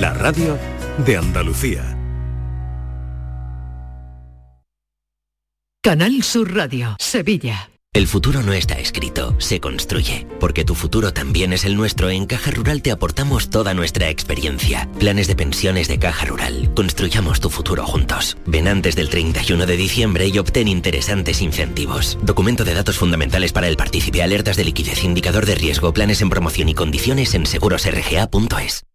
la radio de Andalucía. Canal Sur Radio, Sevilla. El futuro no está escrito, se construye. Porque tu futuro también es el nuestro, en Caja Rural te aportamos toda nuestra experiencia. Planes de pensiones de Caja Rural. Construyamos tu futuro juntos. Ven antes del 31 de diciembre y obtén interesantes incentivos. Documento de datos fundamentales para el partícipe, alertas de liquidez, indicador de riesgo, planes en promoción y condiciones en segurosrga.es.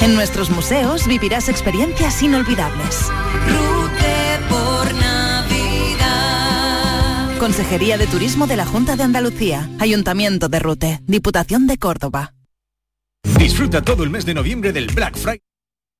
En nuestros museos vivirás experiencias inolvidables. Rute por Navidad. Consejería de Turismo de la Junta de Andalucía, Ayuntamiento de Rute, Diputación de Córdoba. Disfruta todo el mes de noviembre del Black Friday.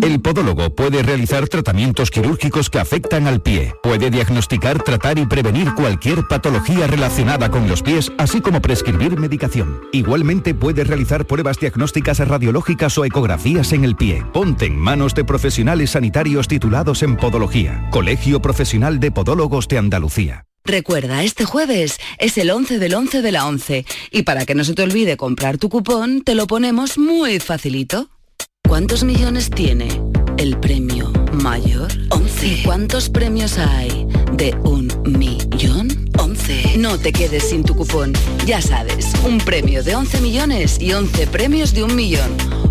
El podólogo puede realizar tratamientos quirúrgicos que afectan al pie. Puede diagnosticar, tratar y prevenir cualquier patología relacionada con los pies, así como prescribir medicación. Igualmente puede realizar pruebas diagnósticas radiológicas o ecografías en el pie. Ponte en manos de profesionales sanitarios titulados en podología. Colegio Profesional de Podólogos de Andalucía. Recuerda, este jueves es el 11 del 11 de la 11 y para que no se te olvide comprar tu cupón, te lo ponemos muy facilito. ¿Cuántos millones tiene el premio mayor? 11. ¿Y cuántos premios hay de un millón? 11. No te quedes sin tu cupón. Ya sabes, un premio de 11 millones y 11 premios de un millón.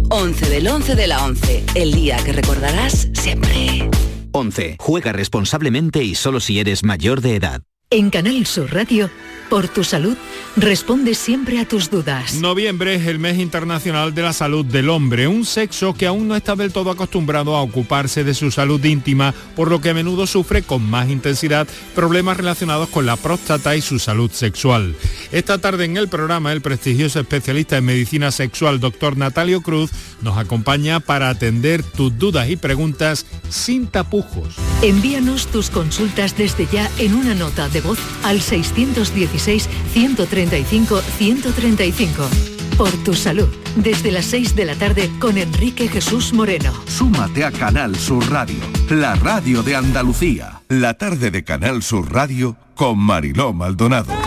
11 del 11 de la 11. El día que recordarás siempre. 11. Juega responsablemente y solo si eres mayor de edad. En Canal Sur Radio, por tu salud, responde siempre a tus dudas. Noviembre es el mes internacional de la salud del hombre, un sexo que aún no está del todo acostumbrado a ocuparse de su salud íntima, por lo que a menudo sufre con más intensidad problemas relacionados con la próstata y su salud sexual. Esta tarde en el programa, el prestigioso especialista en medicina sexual, doctor Natalio Cruz, nos acompaña para atender tus dudas y preguntas sin tapujos. Envíanos tus consultas desde ya en una nota de voz al 616-135-135. Por tu salud, desde las 6 de la tarde con Enrique Jesús Moreno. Súmate a Canal Sur Radio, la radio de Andalucía. La tarde de Canal Sur Radio con Mariló Maldonado.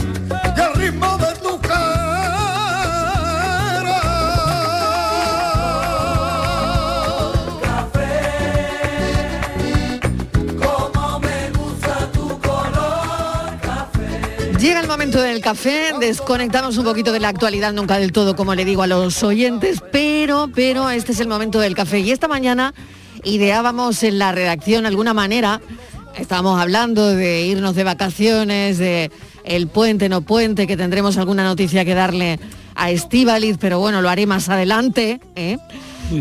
momento del café, desconectamos un poquito de la actualidad, nunca del todo, como le digo a los oyentes, pero, pero este es el momento del café. Y esta mañana ideábamos en la redacción alguna manera, estábamos hablando de irnos de vacaciones, de el puente, no puente, que tendremos alguna noticia que darle a Estíbaliz, pero bueno, lo haré más adelante. ¿eh?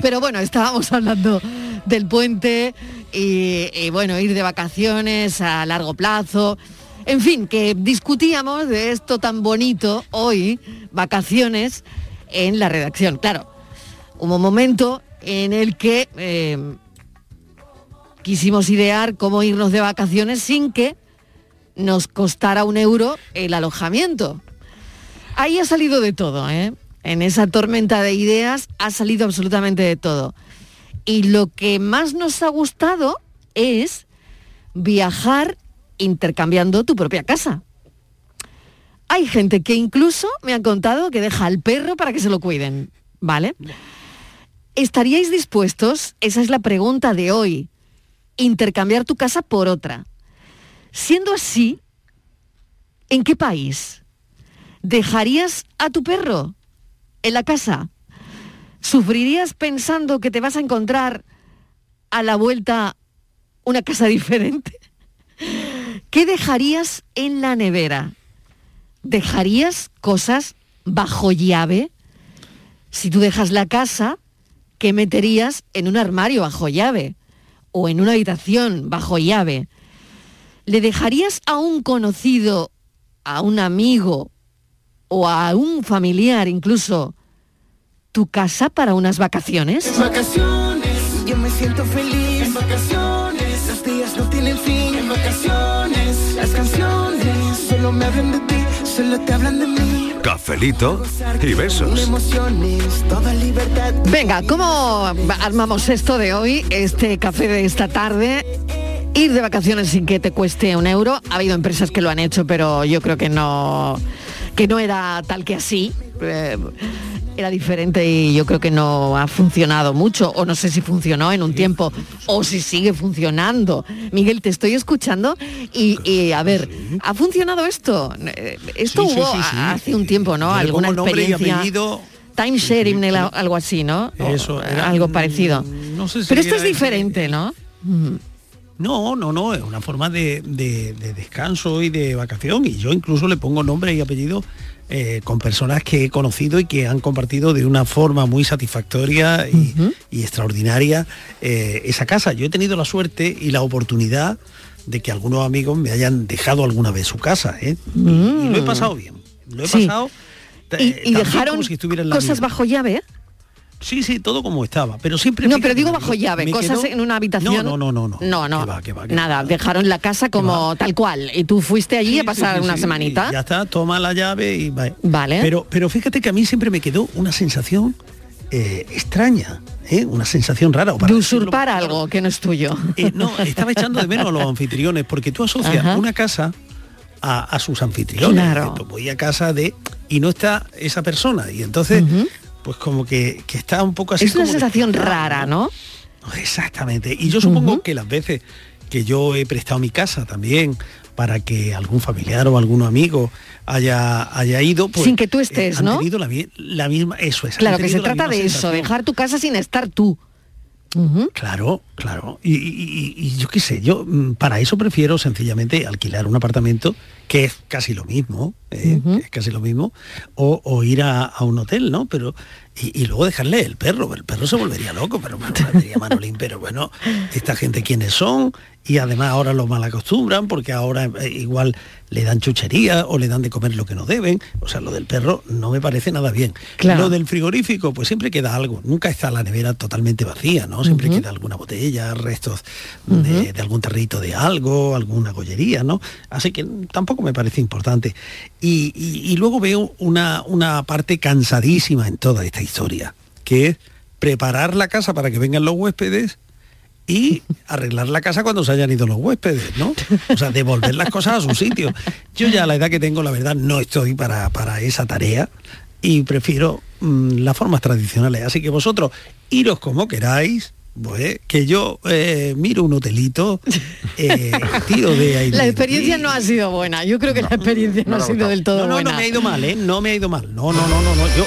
Pero bueno, estábamos hablando del puente y, y bueno, ir de vacaciones a largo plazo. En fin, que discutíamos de esto tan bonito hoy, vacaciones, en la redacción. Claro, hubo un momento en el que eh, quisimos idear cómo irnos de vacaciones sin que nos costara un euro el alojamiento. Ahí ha salido de todo, ¿eh? En esa tormenta de ideas ha salido absolutamente de todo. Y lo que más nos ha gustado es viajar intercambiando tu propia casa. Hay gente que incluso me ha contado que deja al perro para que se lo cuiden, ¿vale? ¿Estaríais dispuestos, esa es la pregunta de hoy, intercambiar tu casa por otra? Siendo así, ¿en qué país? ¿Dejarías a tu perro en la casa? ¿Sufrirías pensando que te vas a encontrar a la vuelta una casa diferente? ¿Qué dejarías en la nevera? ¿Dejarías cosas bajo llave? Si tú dejas la casa, ¿qué meterías en un armario bajo llave? ¿O en una habitación bajo llave? ¿Le dejarías a un conocido, a un amigo o a un familiar incluso tu casa para unas vacaciones? En vacaciones, yo me siento feliz. Vacaciones, solo me hablan de ti, solo te hablan de mí. Cafelito y besos. Venga, ¿cómo armamos esto de hoy, este café de esta tarde? Ir de vacaciones sin que te cueste un euro. Ha habido empresas que lo han hecho, pero yo creo que no, que no era tal que así. Eh, era diferente y yo creo que no ha funcionado mucho, o no sé si funcionó en un tiempo, o si sigue funcionando. Miguel, te estoy escuchando y, y, a ver, ¿ha funcionado esto? Eh, Esto Sí, hubo sí, sí. a- hace un tiempo, ¿no? Yo Alguna experiencia. Time sharing, algo así, ¿no? Eso, era- algo parecido. no sé si Pero esto es diferente, ¿no? Mm. No, no, no, es una forma de, de- de descanso y de vacación y yo incluso le pongo nombre y apellido eh, con personas que he conocido y que han compartido de una forma muy satisfactoria y, y extraordinaria eh, esa casa. Yo he tenido la suerte y la oportunidad de que algunos amigos me hayan dejado alguna vez su casa ¿eh? y, y lo he pasado bien. Lo he Sí. pasado ¿Y, dejaron si cosas mía. bajo llave? Sí, sí, todo como estaba, pero siempre... No, pero digo bajo llave, me cosas quedó- en una habitación. No, no, no, no. No, no. Va, va, Nada, dejaron la casa como tal cual. Y tú fuiste allí a pasar Sí, sí, una semanita. Ya está, toma la llave y va. Vale. Pero, pero fíjate que a mí siempre me quedó una sensación eh, extraña, ¿eh? una sensación rara. o para de decirlo- usurpar algo que no es tuyo. Eh, no, estaba echando de menos a los anfitriones, porque tú asocias Ajá. una casa a, a sus anfitriones. Claro. Voy a casa de... Y no está esa persona. Y entonces, pues como que, que está un poco así es una como sensación rara, ¿no? Exactamente. Y yo supongo que las veces que yo he prestado mi casa también para que algún familiar o algún amigo haya, haya ido, pues, Sin que tú eh, estés, han ¿no? tenido la, la misma, eso es. Claro, que se trata de eso, dejar tu casa sin estar tú. Claro, claro. Y, y- y- y yo qué sé, yo mm, para eso prefiero sencillamente alquilar un apartamento, que es casi lo mismo, eh, que es casi lo mismo, o, o ir a, a un hotel, ¿no? Pero y, y luego dejarle el perro, el perro se volvería loco, pero diría Manolín, pero bueno, esta gente quiénes son, y además ahora los mal acostumbran, porque ahora eh, igual le dan chuchería o le dan de comer lo que no deben. O sea, lo del perro no me parece nada bien. Claro. Lo del frigorífico, pues siempre queda algo. Nunca está la nevera totalmente vacía, ¿no? Siempre queda alguna botella, restos de, de algún tarrito de algo, alguna gollería, ¿no? Así que tampoco me parece importante. Y, y- y luego veo una, una parte cansadísima en toda esta historia, que es preparar la casa para que vengan los huéspedes y arreglar la casa cuando se hayan ido los huéspedes, ¿no? O sea, devolver las cosas a su sitio. Yo ya a la edad que tengo, la verdad, no estoy para, para esa tarea y prefiero mm, las formas tradicionales. Así que vosotros, iros como queráis, pues, que yo eh, miro un hotelito, eh, tiro de ahí. La experiencia no ha sido buena. Yo creo que la experiencia no, ha sido del todo No, no, buena. no me ha ido mal, ¿eh? No me ha ido mal. No, no, no, no, no. Yo,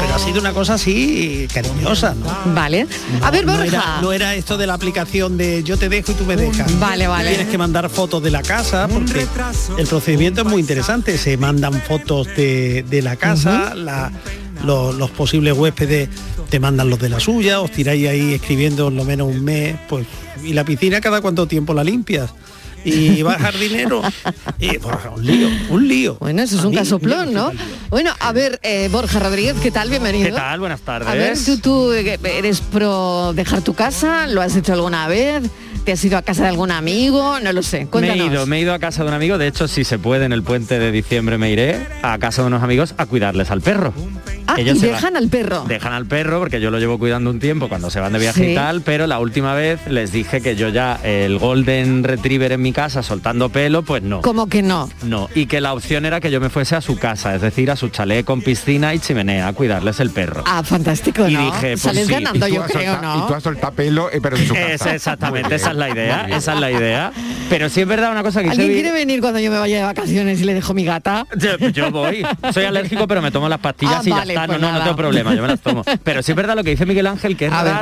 pero ha sido una cosa así cariñosa, ¿no? Vale. a ver, No Borja. era, no era esto de la aplicación de yo te dejo y tú me dejas. Vale, vale. Tienes que mandar fotos de la casa porque el procedimiento es muy interesante. Se mandan fotos de, de la casa, la- lo- los posibles huéspedes te mandan los de la suya, os tiráis ahí escribiendo lo menos un mes, pues y la piscina cada cuánto tiempo la limpias. Y va jardinero. Y pues, un lío, un lío. Bueno, eso es A un mí, casoplón, ¿no? Bueno, a ver, eh, Borja Rodríguez, ¿qué tal? Bienvenido. ¿Qué tal? Buenas tardes. A ver, ¿tú, tú eh, eres pro dejar tu casa? ¿Lo has hecho alguna vez? ¿Te has ido a casa de algún amigo? No lo sé. Me he Cuéntanos. ido, me he ido a casa de un amigo, de hecho si se puede en el puente de diciembre me iré a casa de unos amigos a cuidarles al perro. Ah, Ellos y dejan al perro. Dejan al perro porque yo lo llevo cuidando un tiempo cuando se van de viaje Sí. y tal, pero la última vez les dije que yo ya el golden retriever en mi casa soltando pelo, pues no. Como que no. No, y que la opción era que yo me fuese a su casa, es decir, a su chalet con piscina y chimenea, a cuidarles el perro. Ah, fantástico, Y ¿no? dije, pues Sales sí. ganando, yo creo, ¿no? y tú has soltado pelo, eh, pero en su casa. Es exactamente, esa es la idea, esa es la idea. Pero sí es verdad una cosa que ¿Alguien quiere venir cuando yo me vaya de vacaciones y le dejo mi gata? Yo, yo voy. Soy alérgico, pero me tomo las pastillas Ah, y vale, ya está. pues no, no, no nada. tengo problema, yo me las tomo. Pero sí es verdad lo que dice Miguel Ángel, que es A ver.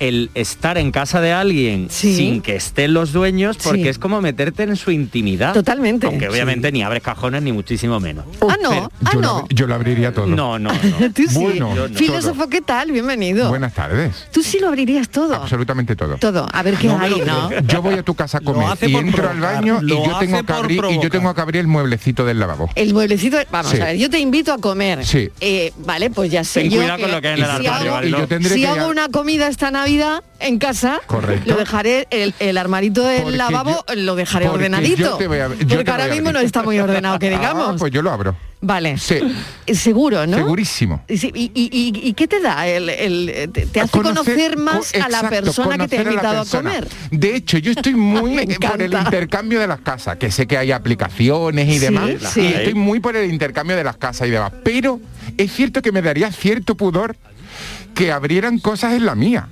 El estar en casa de alguien sin que estén los dueños, porque Sí. es como meterte en su intimidad. Totalmente. Aunque obviamente ni abres cajones ni muchísimo menos. Ah, no, ah, yo, no. Lo, yo lo abriría todo. No, no, Tú sí. Bueno, no. Filósofo, ¿qué tal? Bienvenido. Buenas tardes. Tú sí lo abrirías todo. Absolutamente todo. Todo. A ver qué No hay, ¿no? Yo voy a tu casa a comer y entro al baño y yo, tengo que abrir, y yo tengo que abrir el mueblecito del lavabo. El mueblecito, vamos Sí. a ver, yo te invito a comer. Sí. Eh, vale, pues ya sé Ten yo cuidado con lo que hay en el si hago, Mariló. Y yo tendré si que hago ya- una comida esta Navidad en casa, Correcto. lo dejaré, el, el armarito del lavabo lo dejaré ordenadito. yo te voy a- yo te porque ahora mismo no está muy ordenado, que Ah, digamos. pues yo lo abro. Vale. Sí. Eh, Seguro, ¿no? Segurísimo. Y, y- y- y- y qué te da? El, el- te, te hace conocer, más a la persona que te ha a invitado a, comer. De hecho, yo estoy muy por el intercambio de las casas, que sé que hay aplicaciones y Sí, demás, sí. y estoy muy por el intercambio de las casas y demás. Pero es cierto que me daría cierto pudor que abrieran cosas en la mía.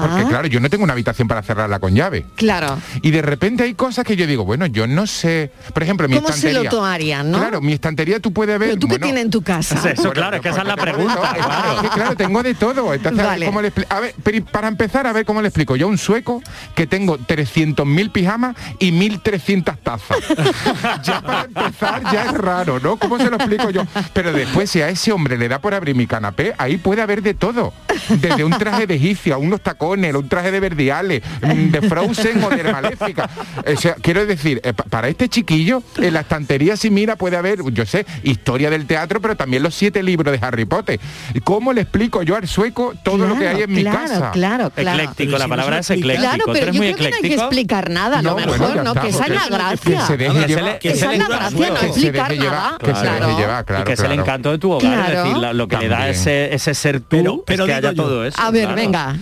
Porque Ah. claro, yo no tengo una habitación para cerrarla con llave. Claro. Y de repente hay cosas que yo digo, bueno, yo no sé. Por ejemplo, mi ¿Cómo se estantería. lo tomarían, no? Claro, mi estantería tú puedes ver. Pero tú qué tienes en tu casa. Eso, Bueno, claro, es que esa es la porque tengo de pregunta. todo. claro. Es que, claro, tengo de todo. Entonces, a ver cómo le a ver, pero para empezar, a ver cómo le explico. Yo un sueco que tengo 300.000 pijamas y 1.300 tazas. ya para empezar, ya es raro, ¿no? ¿Cómo se lo explico yo? Pero después, si a ese hombre le da por abrir mi canapé, ahí puede haber de todo. Desde un traje de egipcia, unos tacones, un traje de verdiales, mm, de Frozen o de Maléfica. O sea, quiero decir, eh, pa- para este chiquillo, en la estantería, si mira, puede haber, yo sé, historia del teatro, pero también los siete libros de Harry Potter. ¿Cómo le explico yo al sueco todo lo que hay en mi casa? Claro, claro. Ecléctico, la palabra es ecléctico. Claro, ¿Tú pero yo muy creo que no hay que explicar nada, lo No, bueno, mejor, ya ¿no? está, que esa es la gracia. que se deje llevar, que Esa es la gracia, no que se explicar deje llevar, nada. que se deje Claro. llevar, claro, y que es el encanto de tu hogar, Claro. es decir, lo que le da ese, ese ser tú, Pero- pero es que haya yo, todo eso. A ver, claro. venga.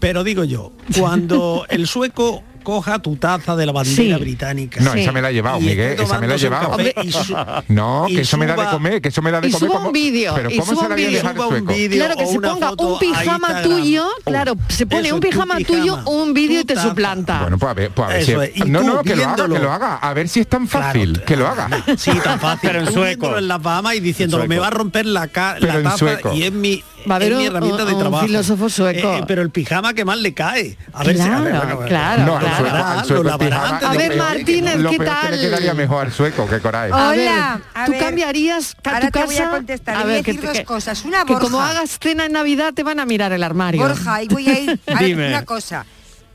Pero digo yo, cuando el sueco coja tu taza de la bandera Sí. británica. No, esa me la ha llevado, y Miguel, esa me la un llevado. y No, y que eso me da de suba- comer, que eso me da de Y comer. suba ¿cómo? un vídeo, Pero y ¿cómo suba se la voy a dejar Suba sueco? Claro que se ponga un pijama tuyo, claro, se pone eso, un pijama tuyo, un vídeo y te taza. suplanta. Bueno, pues a ver, pues a ver si es, y No, no, que lo haga, que lo haga. A ver si es tan fácil, que lo haga. Sí, tan fácil. Pero en sueco. en la Bahamas y diciéndolo, me va a romper la, taza sueco. y es mi, Va a haber es mi un- herramienta de un trabajo. filósofo sueco. Eh, pero el pijama que más le cae. A ver si... A ver, Claro, claro, No, al claro. sueco, al sueco Lo el pijama, lavarán antes A ver, Martínez, ¿qué peor que tal? le quedaría mejor al sueco, que coraje. A Hola, ver, a ¿tú ver. cambiarías ca- Ahora tu te casa? voy a contestar. Le voy a que, decir dos que- cosas. Una, que como hagas cena en Navidad te van a mirar el armario. Borja, y voy a ir a Dime. una cosa.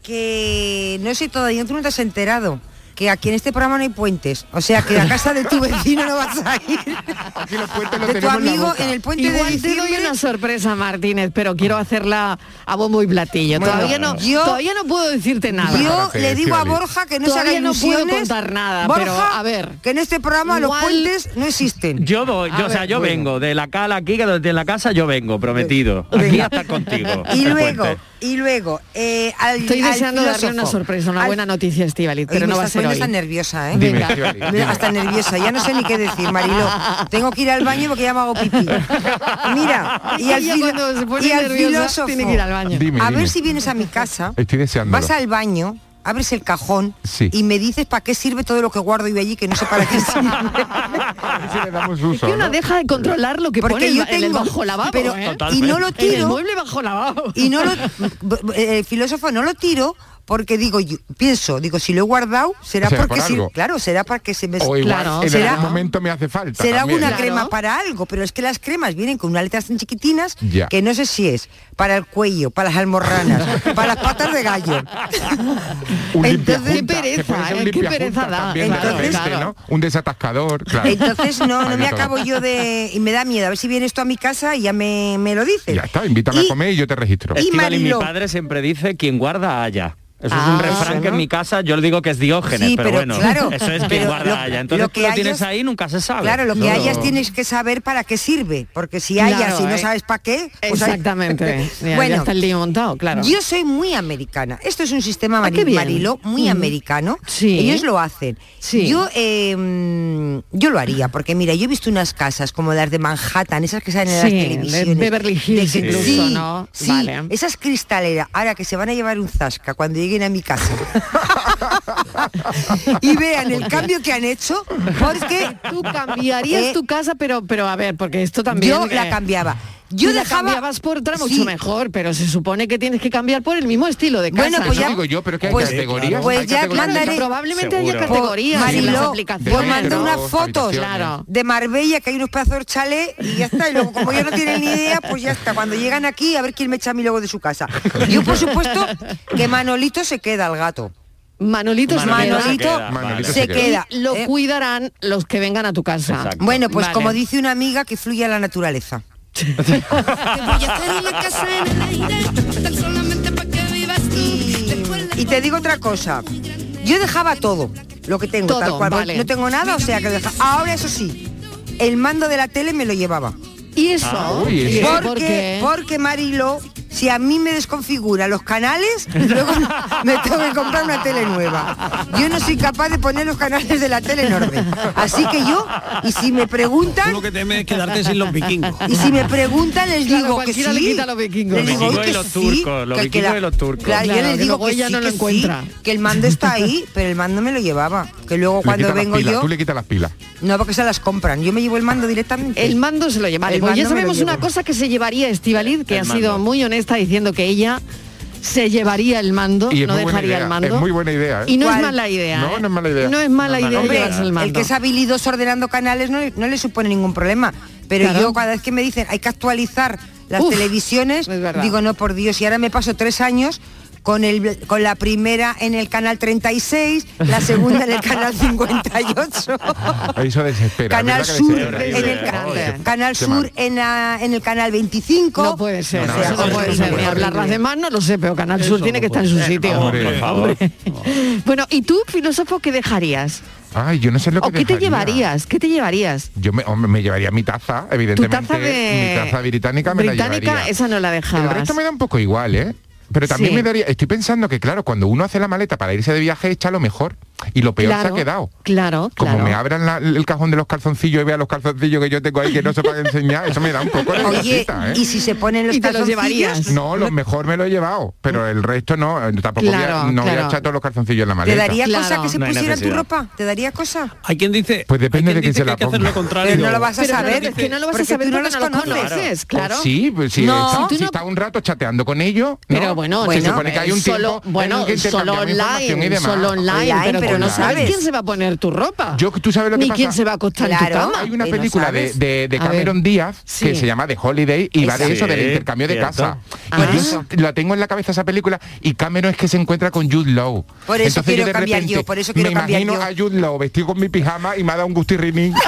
Que no sé todavía, tú no te has enterado. Que aquí en este programa no hay puentes. O sea, que a casa de tu vecino no vas a ir. Aquí los puentes los De tu tenemos en la amigo boca. en el puente de Igual te doy diciembre. una sorpresa, Martínez, pero quiero hacerla a bombo y platillo. Bueno, todavía no, yo- todavía no puedo decirte nada. Yo le digo a. Borja que no se haga Todavía no puedo ilusiones. contar nada, Borja, pero a ver. Que en este programa los puentes no existen. Yo voy, yo, o sea, ver, yo bueno. vengo de la cala aquí, que desde la casa yo vengo, prometido. Aquí contigo. Y luego, puente. Y luego, eh, al, Estoy al deseando darle una sorpresa, una Al- buena noticia, Estivaliz, Oye, pero no va a ser hoy. hasta nerviosa, ¿eh? Dime, Venga. Hasta nerviosa, ya no sé ni qué decir, Marilo. Tengo que ir al baño porque ya me hago pipí. Mira, y al, Ella filo- cuando se pone y al nerviosa filósofo, tiene que ir al baño. Dime, a dime. ver si vienes a mi casa, Estoy deseándolo. vas al baño, abres el cajón Sí. y me dices para qué sirve todo lo que guardo yo allí que no sé para qué sirve. Si le damos Es que uno ¿no? deja de controlar lo que Porque pone en yo el- en el bajo lavabo, pero- ¿eh? y no lo En el tiro. mueble bajo lavabo. y no lo eh, el filósofo no lo tiro porque digo, yo, pienso, digo, si lo he guardado, será, Será porque por si- claro, será para que se me O igual claro, en será, algún momento me hace falta. será también. una crema para algo, pero es que las cremas vienen con unas letras tan chiquitinas Ya. que no sé si es para el cuello, para las almorranas, para las patas de gallo. Un Entonces- Qué pereza, ¿eh? Qué pereza da. Un desatascador, claro. Entonces no, no me acabo yo de... Y me da miedo, a ver si vienes tú a mi casa y ya me, me lo dices. Ya está, invítame Y- a comer y yo te registro. Estivali, mi padre siempre dice quien guarda haya. Eso es Ah, un refrán que en mi casa yo le digo que es Diógenes, Sí, pero, pero bueno, claro, eso es pero guarda lo- haya. Entonces lo tú que lo tienes ahí nunca se sabe. Claro, lo que No. hayas tienes que saber para qué sirve, porque si hayas Claro, y no eh. sabes para qué, pues hay- Exactamente. Ya- bueno, está el lío montado, claro. Yo soy muy americana. Esto es un sistema Ah, mari- bien. Mariló muy Mm. americano. Sí. Ellos lo hacen. Sí. Yo eh, mm, yo lo haría, porque mira, yo he visto unas casas como las de Manhattan, esas que salen en Sí, las de televisiones. Beverly Hills de que- incluso, ¿no? Sí, Vale. esas cristaleras, ahora que se van a llevar un zasca cuando lleguen a mi casa. y vean el cambio que han hecho, porque Tú cambiarías Eh, tu casa, pero pero a ver, porque esto también Yo la eh, cambiaba. Yo tú la dejaba- cambiabas por otra mucho Sí. mejor, pero se supone que tienes que cambiar por el mismo estilo de casa. Bueno, pues ¿no? ya- digo yo, pero que hay pues- categorías. pues hay ya categorías. mandaré- Probablemente haya categorías en Mariló, las pues unas fotos. Claro. de Marbella, que hay unos pedazos de chalet y ya está. Y luego, como ellos no tienen ni idea, pues ya está. Cuando llegan aquí, a ver quién me echa a mí luego de su casa. Yo, por supuesto, que Manolito se queda al gato. Manolito, se Manolito queda. se queda, Manolito se queda. Y lo Eh, cuidarán los que vengan a tu casa. Exacto. Bueno, pues Vale. como dice una amiga, que fluya la naturaleza. Y, y te digo otra cosa. Yo dejaba todo, lo que tengo, Todo, tal cual. vale. No tengo nada, o sea que deja. Ahora eso sí, el mando de la tele me lo llevaba. ¿Y eso? Ah, uy, ¿Y eso. eso por Porque, qué? porque Marilo, si a mí me desconfigura los canales, luego me tengo que comprar una tele nueva. Yo no soy capaz de poner los canales de la tele en orden. Así que yo, y si me Tú preguntan, lo que temes es quedarte sin los vikingos. y si me preguntan les Claro, digo que cualquiera sí. le quita los vikingos. Les Los digo vikingos que y los sí, turcos, los que- que vikingos la- y los turcos. Claro, Claro, yo les que digo que ella sí, no lo que sí, que el mando está ahí, pero el mando me lo llevaba. Que luego Le cuando vengo pilas, yo, Tú le quitas las pilas. no porque se las compran. Yo me llevo el mando directamente. El mando se lo lleva. Pues ya sabemos una cosa que se llevaría Estivaliz, que El ha sido muy honesta diciendo que ella se llevaría el mando, Y no dejaría idea, el mando. es muy buena idea, ¿eh? Y no es mala idea. No, ¿eh? no es mala idea. No es mala No, idea llevarse el mando. el que es habilidoso ordenando canales no, le- no le supone ningún problema. Pero Claro. yo cada vez que me dicen hay que actualizar las Uf, televisiones, digo no por Dios, y ahora me paso tres años con el con la primera en el canal 36, la segunda en el canal 58. Eso desespera. Canal ¿verdad que Sur desespera? en el Canal Sur en, la- en el canal 25. No puede ser, No, no, eso no, puede ser. Ni hablar las demás no lo sé, pero Canal Sur tiene que estar en su sitio. Hombre, Por favor. Bueno, ¿y tú, filósofo, qué dejarías? Ay, yo no sé lo que ¿O qué te llevarías? ¿Qué te llevarías? Yo me, hombre, me llevaría mi taza, Tu evidentemente. taza de... Mi taza británica me británica, la llevaría. esa no la El dejabas. resto me da un poco igual, ¿eh? Pero también Sí. me daría, estoy pensando que claro, cuando uno hace la maleta para irse de viaje echa lo mejor y lo peor se Claro, ha quedado. Claro, Como claro. me abran la- el cajón de los calzoncillos y vea los calzoncillos que yo tengo ahí que no se pueden enseñar, eso me da un poco de Oye, cosita, ¿eh? y si se ponen los Y te los calzoncillos, llevarías. No, lo mejor me lo he llevado, pero el resto no, eh, tampoco voy a- Claro, no voy claro. a echar todos los calzoncillos en la ¿Te maleta. daría Claro. cosa que se No pusiera tu ropa? ¿Te daría cosa? Hay quien dice. Pues depende hay de quien quién se la que hay que hacer ponga. lo contrario. Pero no lo vas a Pero saber. es que no lo vas a saber tú no porque los no los conoces. claro. Sí, pues si, está, un rato chateando con ellos. Pero bueno, se bueno, supone que hay un solo, tiempo bueno, solo online, solo online, Online, pero, pero no sabes quién se va a poner tu ropa. Yo, ¿tú sabes lo que Ni pasa? quién se va a acostar en tu Claro. cama. Hay una no película de. Cameron Díaz Sí. que se llama The Holiday y va de eso, del intercambio de casa. Ah. Y yo la tengo en la cabeza esa película y Cameron es que se encuentra con Jude Law. Por eso Entonces quiero yo cambiar repente yo, por eso quiero me cambiar imagino yo. a Jude Law vestido con mi pijama y me ha dado un gustirrinín.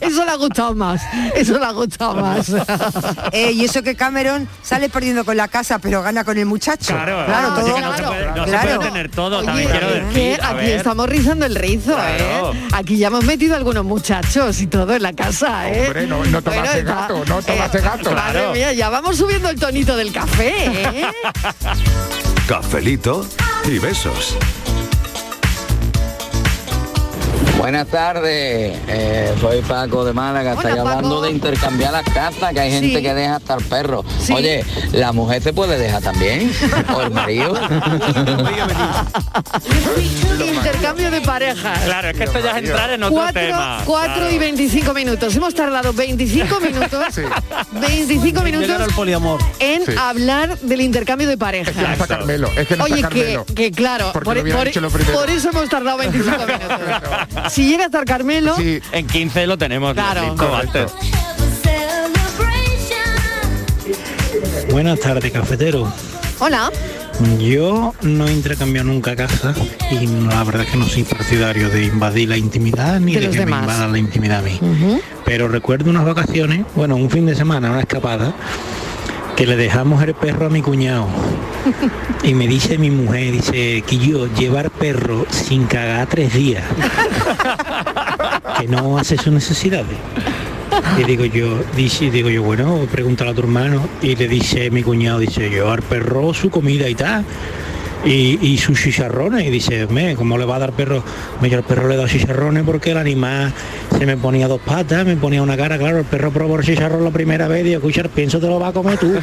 Eso le ha gustado más. Eso le ha gustado más. Eh, y eso que Cameron sale perdiendo con la casa, pero gana con el muchacho. Claro, claro, todo. que no, se puede, no se Claro. puede tener todo, Oye, también quiero decir. que aquí ver. estamos rizando el rizo, Claro. ¿eh? Aquí ya hemos metido algunos muchachos y todo en la casa, ¿eh? Hombre, no, no tomase Bueno, está- gato, no tomase gato. Madre Claro. mía, ya vamos subiendo el tonito del café, ¿eh? Cafelito y besos. Buenas tardes, eh, soy Paco de Málaga. Paco. hablando de intercambiar las casas, que hay gente Sí. que deja hasta el perro. Sí. Oye, ¿la mujer se puede dejar también? ¿O el marido? Intercambio de parejas. Claro, es que esto ya es entrar en otro 4, tema. 4 Claro. y 25 minutos. Hemos tardado 25 minutos. 25 Llegar minutos al poliamor. en Sí. hablar del intercambio de parejas. No está Carmelo, es que no Oye, está que, Carmelo. que claro, por, por eso hemos tardado 25 minutos. Si llega a estar Carmelo, En 15 lo tenemos Claro. antes. Buenas tardes, cafetero. hola. Yo no he intercambiado nunca casa y la verdad es que no soy partidario de invadir la intimidad ni De que demás. me invadan la intimidad a mí. Pero recuerdo unas vacaciones, bueno, un fin de semana, una escapada, que le dejamos el perro a mi cuñado. Y me dice mi mujer, dice, que yo llevar perro sin cagar tres días. que no hace sus necesidades. Y digo yo, dice, digo yo, bueno, pregúntale a tu hermano. Y le dice mi cuñado, dice, al perro su comida y tal. Y, y sus chicharrones. Y dice, me, ¿cómo le va a dar perro? Me yo al perro le he dado chicharrones porque el animal se me ponía dos patas, me ponía una cara, claro, el perro probó el chicharrón la primera vez y escucha, pienso te lo va a comer tú.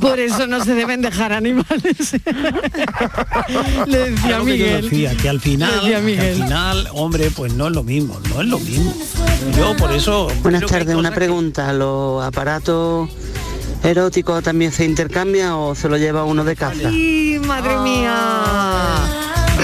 Por eso no se deben dejar animales. Le decía Claro que Miguel. decía, que al final, que al final, hombre, pues no es lo mismo, no es lo mismo. Yo por eso. Buenas tardes, una que- pregunta. ¿Los aparatos eróticos también se intercambian o se lo lleva uno de casa? ¡Ay, madre mía!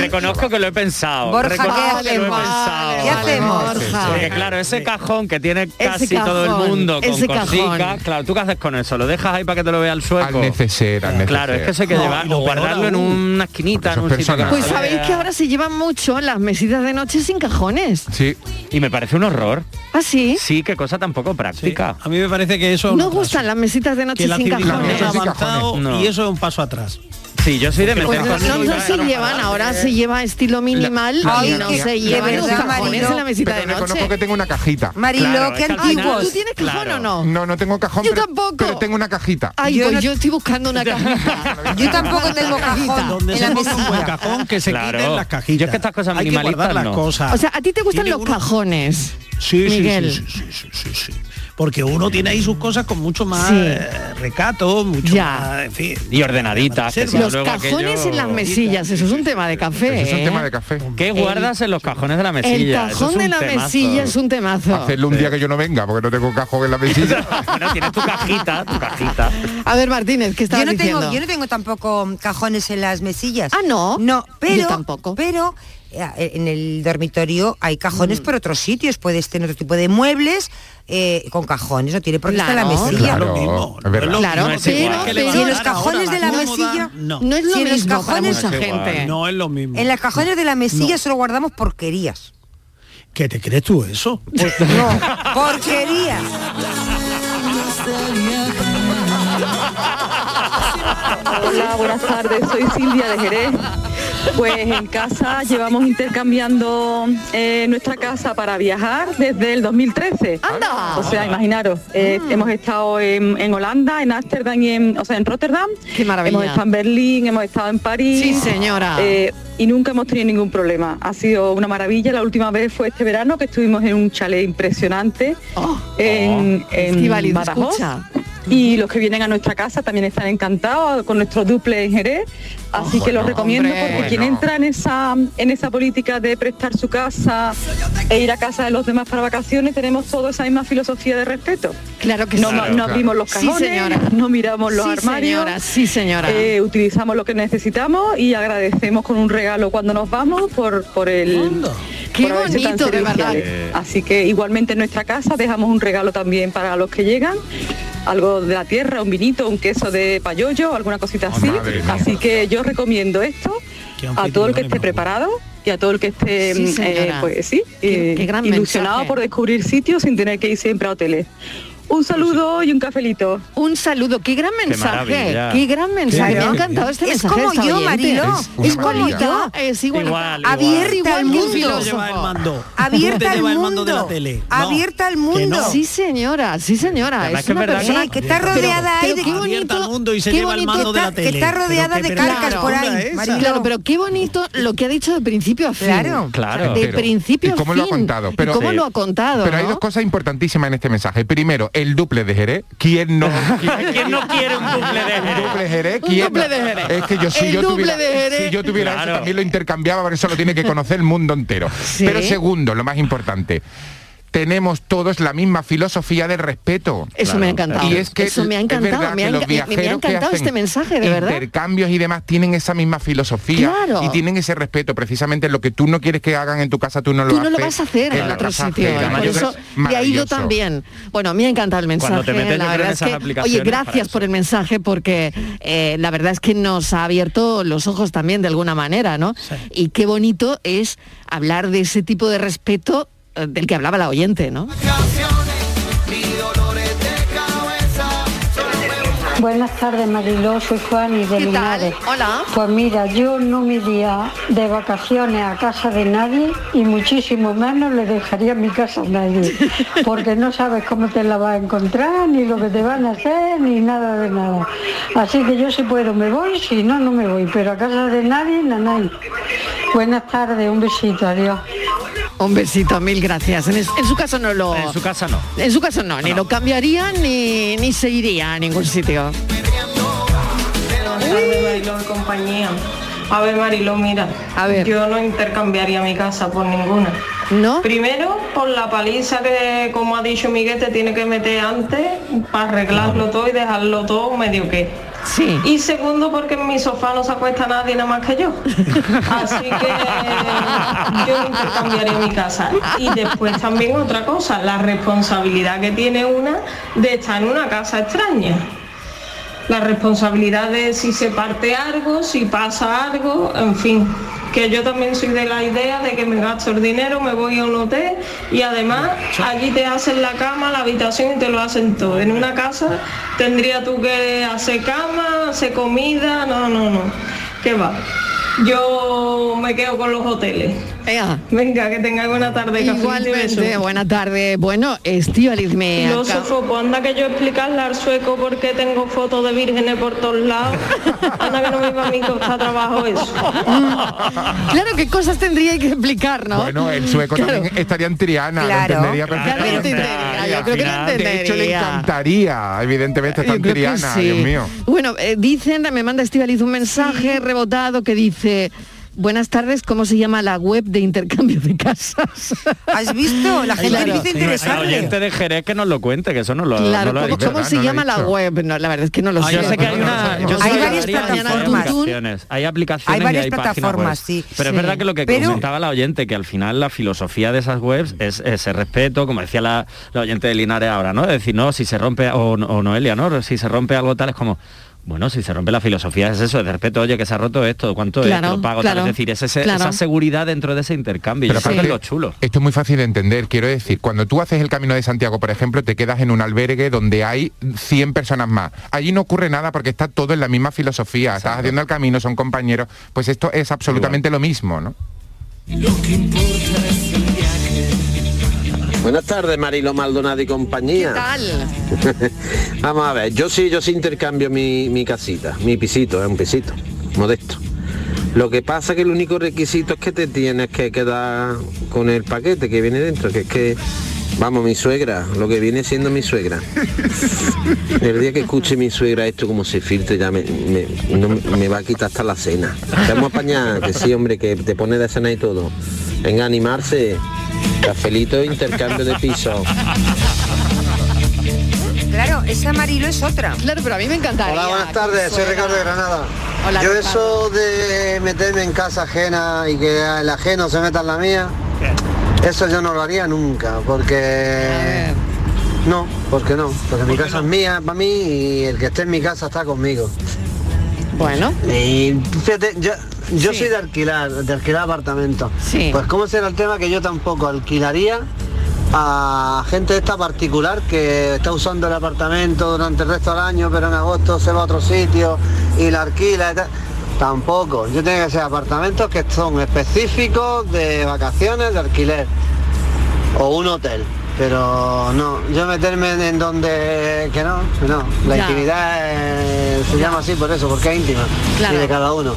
Reconozco que lo he pensado. Borja, Reconozco ¿qué que lo he hacemos? pensado. ¿Qué hacemos? Borja. Porque claro, ese cajón que tiene casi todo el mundo con cositas, claro, ¿tú qué haces con eso? ¿Lo dejas ahí para que te lo vea el sueco? Al neceser, al Claro, es que eso hay que No, llevar y lo o peor guardarlo en una esquinita, en un sitio que. Pues sabéis que ahora se llevan mucho las mesitas de noche sin cajones. Sí. Y me parece un horror. ¿Ah, sí? Sí, qué cosa tan poco práctica. A mí me parece que eso ¿No gustan las mesitas de noche que la sin cajones? ha avanzado No. y eso es un paso atrás. Sí, yo soy de meter Pues no, cosas no, llevan, ahora se lleva estilo minimal la y no se llevan los verdad, cajones Marilo, en la mesita Pero de reconozco noche. que tengo una cajita. Marilo, Claro, qué antiguos. ¿Tú tienes cajón Claro. o no? No, no tengo cajón, Yo pero, tampoco. pero tengo una cajita. Ay, Yo pues no- yo estoy buscando una cajita. Yo tampoco tengo cajón Donde en se la ponga un buen mesilla. cajón que se Claro. quiten las cajitas. Yo es que estas cosas minimalistas las cosas. O sea, ¿a ti te gustan los cajones? Sí, sí, Miguel. sí, sí, sí, sí, sí. Porque uno tiene ahí sus cosas con mucho más Sí. eh, recato, mucho Ya. más, en fin. Y ordenaditas. que Los luego cajones aquello- en las mesillas, eso es un tema de café. Eso es un ¿eh? tema de café. ¿Qué guardas en los cajones de la El mesilla? Eso cajón es de un la temazo. mesilla es un temazo. Hacerlo un día que yo no venga, porque no tengo cajón en la mesilla. bueno, tienes tu cajita, tu cajita. A ver, Martínez, ¿qué estabas Yo no, diciendo? tengo, yo no tengo tampoco cajones en las mesillas. Ah, no. No, pero Yo tampoco. Pero en el dormitorio hay cajones por otros sitios. Puedes tener otro tipo de muebles eh, con cajones. No tiene por qué estar en la mesilla. Claro, lo mismo, es verdad. no es lo Claro, mismo. pero- Si en los cajones de la mesilla- no, No es lo Si en los mismo para cajones- mucha No es igual. gente. no es lo mismo. En los cajones de la mesilla solo guardamos porquerías. ¿Qué te crees tú eso? No, porquerías. Hola, buenas tardes. Soy Silvia de Jerez. Pues en casa llevamos intercambiando eh, nuestra casa para viajar desde el 2013. ¡Anda! O sea, imaginaros, eh, hemos estado en, en Holanda, en Ámsterdam y en, o sea, en Rotterdam. ¡Qué maravilla! Hemos estado en Berlín, hemos estado en París. Sí, señora. Eh, y nunca hemos tenido ningún problema. Ha sido una maravilla. La última vez fue este verano que estuvimos en un chalet impresionante en, en Estíbaliz, Badajoz. escucha. Y los que vienen a nuestra casa también están encantados con nuestro duple en Jerez. Así que bueno, los recomiendo hombre. porque quien Bueno. entra en esa, en esa política de prestar su casa e ir a casa de los demás para vacaciones, tenemos toda esa misma filosofía de respeto. Claro que No, sí. no claro. abrimos los Sí, cajones, señora. no miramos los Sí, armarios. señora, sí, señora. eh, utilizamos lo que necesitamos y agradecemos con un regalo cuando nos vamos por, por el. Qué por bonito, de verdad. serviciales. Así que igualmente en nuestra casa dejamos un regalo también para los que llegan, algo de la tierra, un vinito, un queso de payollo, alguna cosita Oh, así. Así que yo recomiendo esto a todo el que esté me preparado y a todo el que esté Sí, mm, eh, pues sí, Qué- eh, qué gran ilusionado mensaje. por descubrir sitios sin tener que ir siempre a hoteles. Un saludo y un cafelito. Un saludo, qué gran mensaje, qué, gran mensaje. Qué Me ha encantado este Es mensaje. como yo. Mariló. Es, Es como yo. Es igual. Igual, Abierta igual al mundo. filósofo. Lleva el mando. Abierta al mando de la mundo. tele. No. Abierta al mundo. Sí, señora, sí, señora. Es que una verdad que- persona que está rodeada ahí de- qué al bonito, mundo y se qué lleva el mando de la tele. que está rodeada de carcas por ahí. Claro, pero qué bonito lo que ha dicho de principio a fin. Claro. Claro. De principio ¿Y cómo a lo ha contado? ¿Y Pero- cómo lo ha contado? Pero hay dos cosas importantísimas en este mensaje. Primero, el duple de Jerez. ¿Quién no? ¿Quién no quiere un duple de Jerez? duple Jerez? Un ¿Quién duple no? de Jerez. Es que yo si El yo tuviera, si yo tuviera Claro. eso también lo intercambiaba, por eso lo tiene que conocer el mundo entero. Sí. Pero segundo, lo más importante, tenemos todos la misma filosofía del respeto. Eso me ha encantado. Y es que Eso me ha encantado. Me ha los me- me encantado este mensaje, de verdad. Intercambios y demás tienen esa misma filosofía Claro. y tienen ese respeto. Precisamente lo que tú no quieres que hagan en tu casa, tú no lo Tú haces. no lo vas a hacer en la otro sitio. ajena. Por Yo eso ido maravilloso. tan bien. Bueno, me ha encantado el mensaje. Cuando te metes, yo la en verdad es que, oye, gracias por el mensaje porque eh, la verdad es que nos ha abierto los ojos también de alguna manera, ¿no? Y qué bonito es hablar de ese tipo de respeto del que hablaba la oyente, ¿no? Buenas tardes, Mariló, soy Juan y de ¿Qué tal? Linares. Hola. Pues mira, yo no me iría de vacaciones a casa de nadie y muchísimo menos le dejaría mi casa a nadie, porque no sabes cómo te la vas a encontrar, ni lo que te van a hacer, ni nada de nada. Así que yo si puedo me voy, si no, no me voy, pero a casa de nadie, na nadie. Buenas tardes, un besito, adiós. Un besito, mil gracias. En, es- en su caso no lo... En su casa no. En su caso no, ni lo cambiaría ni, ni se iría a ningún sitio. Mariló compañía. A ver, Mariló, mira. A ver. Yo no intercambiaría mi casa por ninguna. ¿No? Primero, por la paliza que, como ha dicho Miguel, te tiene que meter antes para arreglarlo todo y dejarlo todo medio que. Sí. Y segundo, porque en mi sofá no se acuesta nadie nada más que yo. Así que yo no intercambiaría mi casa. Y después también otra cosa, la responsabilidad que tiene una de estar en una casa extraña la responsabilidad de si se parte algo, si pasa algo, en fin, que yo también soy de la idea de que me gasto el dinero, me voy a un hotel y además allí te hacen la cama, la habitación y te lo hacen todo. En una casa tendría tú que hacer cama, hacer comida, no, no, no, ¿qué va? Yo me quedo con los hoteles. Venga, que tenga buena tarde, Igualmente, buena tarde. Bueno, Estíbaliz me Filósofo, pues anda que yo explicarle al sueco por qué tengo fotos de vírgenes por todos lados. Anda que no me iba a mí costar trabajo eso. Claro, ¿qué cosas tendría que explicar, no? Bueno, el sueco Claro. también estaría en Triana, Claro. lo entendería perfectamente. yo creo que lo De hecho, le encantaría, evidentemente, está en Triana, sí. Dios mío. Bueno, eh, dicen, me manda Estivaliz un mensaje rebotado que dice. Buenas tardes, ¿cómo se llama la web de intercambio de casas? ¿Has visto? La gente Claro. El oyente de Jerez que nos lo cuente, que eso no lo, Claro, no lo ha ¿cómo, dicho. cómo se llama la web? No, la verdad es que no lo sé. Yo sé que hay una yo Hay que varias varias plataformas. aplicaciones. Hay aplicaciones Hay varias y hay páginas plataformas, sí. Pero Sí. es verdad que lo que Pero- comentaba la oyente, que al final la filosofía de esas webs es ese respeto, como decía la, la oyente de Linares ahora, ¿no? Es decir, no, si se rompe, o, o Noelia, ¿no? Si se rompe algo tal, es como, bueno, si se rompe la filosofía es eso, es de respeto, oye, que se ha roto esto, ¿cuánto Claro, es? Lo pago, tal. Es decir, es ese- claro. esa seguridad dentro de ese intercambio. Pero que aparte, es lo chulo. Esto es muy fácil de entender. Quiero decir, cuando tú haces el Camino de Santiago, por ejemplo, te quedas en un albergue donde hay 100 personas más. Allí no ocurre nada porque está todo en la misma filosofía. Estás haciendo el camino, son compañeros. Pues esto es absolutamente lo mismo, ¿no? Buenas tardes, Marilo Maldonado y compañía. tal? Vamos a ver, yo sí, yo sí intercambio mi, mi casita, mi pisito, es un pisito, modesto. Lo que pasa que el único requisito es que te tienes que quedar con el paquete que viene dentro, que es que, vamos, mi suegra, lo que viene siendo mi suegra. El día que escuche mi suegra esto como se filtre ya me, me- no me va a quitar hasta la cena. Te vamos a apañar, que sí, hombre, que te pone de cena y todo. Venga, animarse. Cafelito, intercambio de piso. Claro, esa Marilo es otra. Claro, pero a mí me encantaría. Hola, buenas tardes, soy Ricardo de Granada. Hola, Yo Ricardo. eso de meterme en casa ajena y que el ajeno se meta en la mía, eso yo no lo haría nunca, porque... No, porque no, porque mi casa es mía para mí y el que esté en mi casa está conmigo. Bueno. Y fíjate, yo, yo soy de alquilar, de alquilar apartamentos. Sí. Pues cómo será el tema que yo tampoco alquilaría a gente esta particular que está usando el apartamento durante el resto del año, pero en agosto se va a otro sitio y la alquila y tal. Tampoco. Yo tengo que ser apartamentos que son específicos de vacaciones, de alquiler o un hotel. Pero no, yo meterme en, donde que no, que no. La Ya. intimidad eh, se llama así por eso, porque es íntima. Claro. Y de cada uno.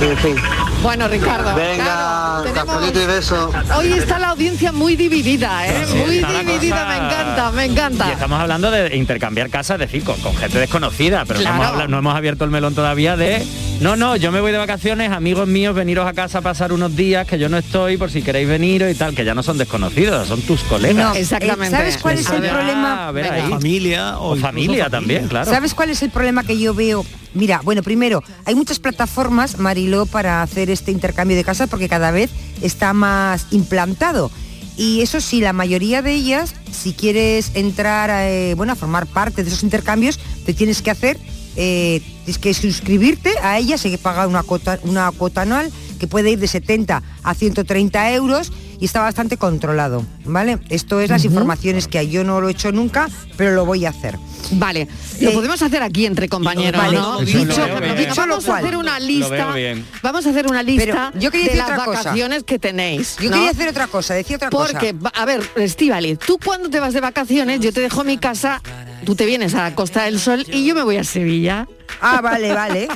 En fin. Bueno, Ricardo. Venga, claro, tenemos- y beso. Hoy está la audiencia muy dividida, ¿eh? Sí, muy dividida, cosa- me encanta, me encanta. Y estamos hablando de intercambiar casas, es decir, con, con gente desconocida, pero no, hemos habla- no hemos abierto el melón todavía de, no, no, yo me voy de vacaciones, amigos míos, veniros a casa a pasar unos días que yo no estoy, por si queréis venir y tal, que ya no son desconocidos, son tus colegas. No, Exactamente. eh, ¿sabes cuál es el Ah, problema? a ver ahí. Familia o, familia también, claro. ¿Sabes cuál es el problema que yo veo? Mira, bueno, primero, hay muchas plataformas, Mariló, para hacer este intercambio de casas porque cada vez está más implantado. Y eso sí, la mayoría de ellas, si quieres entrar eh, bueno, a formar parte de esos intercambios, te tienes que hacer, eh, tienes que suscribirte a ellas, hay que pagar una cuota, una cuota anual que puede ir de 70 a 130 euros y está bastante controlado, ¿vale? Esto es las informaciones que hay. Yo no lo he hecho nunca, pero lo voy a hacer. Vale, lo podemos hacer aquí entre compañeros, Vale, ¿no? dicho- Dicho- lo veo bien. dicho vamos Lo a hacer una lista. Vamos a hacer una lista Pero yo quería de decir las otra cosa. vacaciones que tenéis. Yo quería hacer otra cosa, decía otra cosa. Porque, va- a ver, Estivali, tú cuando te vas de vacaciones, yo te dejo mi casa, tú te vienes a la Costa del Sol y yo me voy a Sevilla. Ah, vale, vale.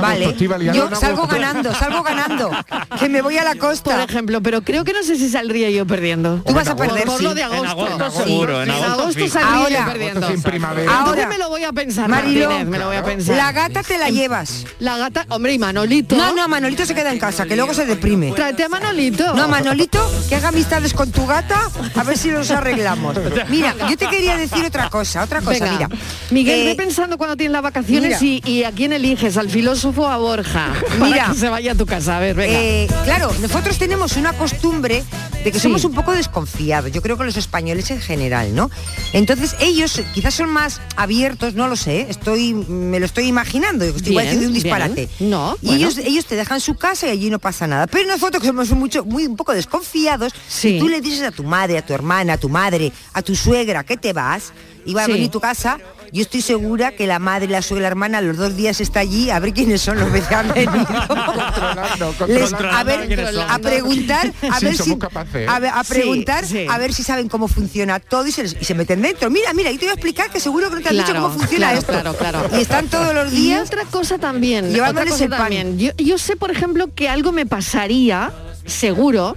Vale. agosto, Yo salgo agosto. ganando, salgo ganando. Que me voy a la costa. Por ejemplo, pero creo que no sé si saldría yo perdiendo. Tú vas a perder, Por sí. lo de En agosto. agosto seguro, en agosto fijo. saldría Ahora- yo perdiendo. Agosto sin primavera. Ahora- me lo voy a pensar, Mariló, Martínez, me lo voy a pensar. La gata te la llevas. La gata, hombre, y Manolito. No, no, Manolito se queda en casa, que luego se deprime. Tráete a Manolito. No, Manolito, que haga amistades con tu gata, a ver si los arreglamos. Mira, yo te quería decir otra cosa, otra cosa, Venga, mira. Miguel, Eh, ve pensando cuando tienes las vacaciones mira. y, y a quién eliges, al filósofo a Borja. Mira. que se vaya a tu casa. A ver, venga. Eh, claro, nosotros tenemos una costumbre de que Sí. somos un poco desconfiados, yo creo que los españoles en general, ¿no? Entonces ellos quizás son más abiertos, no lo sé, estoy, me lo estoy imaginando, estoy igual Bien, de un bien. disparate. No, y bueno. ellos, ellos te dejan su casa y allí no pasa nada. Pero nosotros que somos mucho, muy un poco desconfiados, si tú le dices a tu madre, a tu hermana, a tu madre, a tu suegra que te vas y va a venir tu casa, yo estoy segura que la madre, la suegra, la hermana, los dos días está allí a ver quiénes son los que han venido. Les- a ver, a preguntar, a Sí, ver si, capaces. a, ver- a Sí, preguntar, sí. a ver si saben cómo funciona todo y se, y meten dentro. Mira, mira, y te voy a explicar que seguro que no te han dicho cómo funciona claro, esto. claro, claro. Y están todos los Y días. otra cosa también, otra cosa el pan. también. Yo, yo sé, por ejemplo, que algo me pasaría, seguro,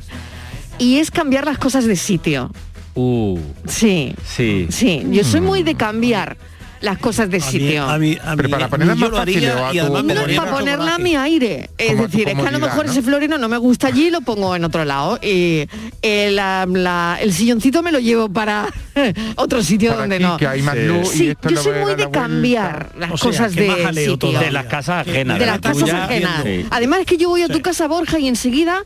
y es cambiar las cosas de sitio. Uh, Sí, sí. sí. Yo soy muy de cambiar las cosas de sitio. a mí- a Pero para ponerlas yo más lo haría fáciles o a y además para ponerla a mi aire. Es decir, es que a lo mejor ¿no? ese florero no me gusta allí y lo pongo en otro lado. Y eh, la- la- el silloncito me lo llevo para otro sitio Para donde aquí, no. que hay más luz y Sí, esto yo soy muy de vuelta. cambiar las O sea, cosas de sitio. las casas ajenas. de la las casas ajenas. sí. Además es que yo voy a tu casa, Borja, y enseguida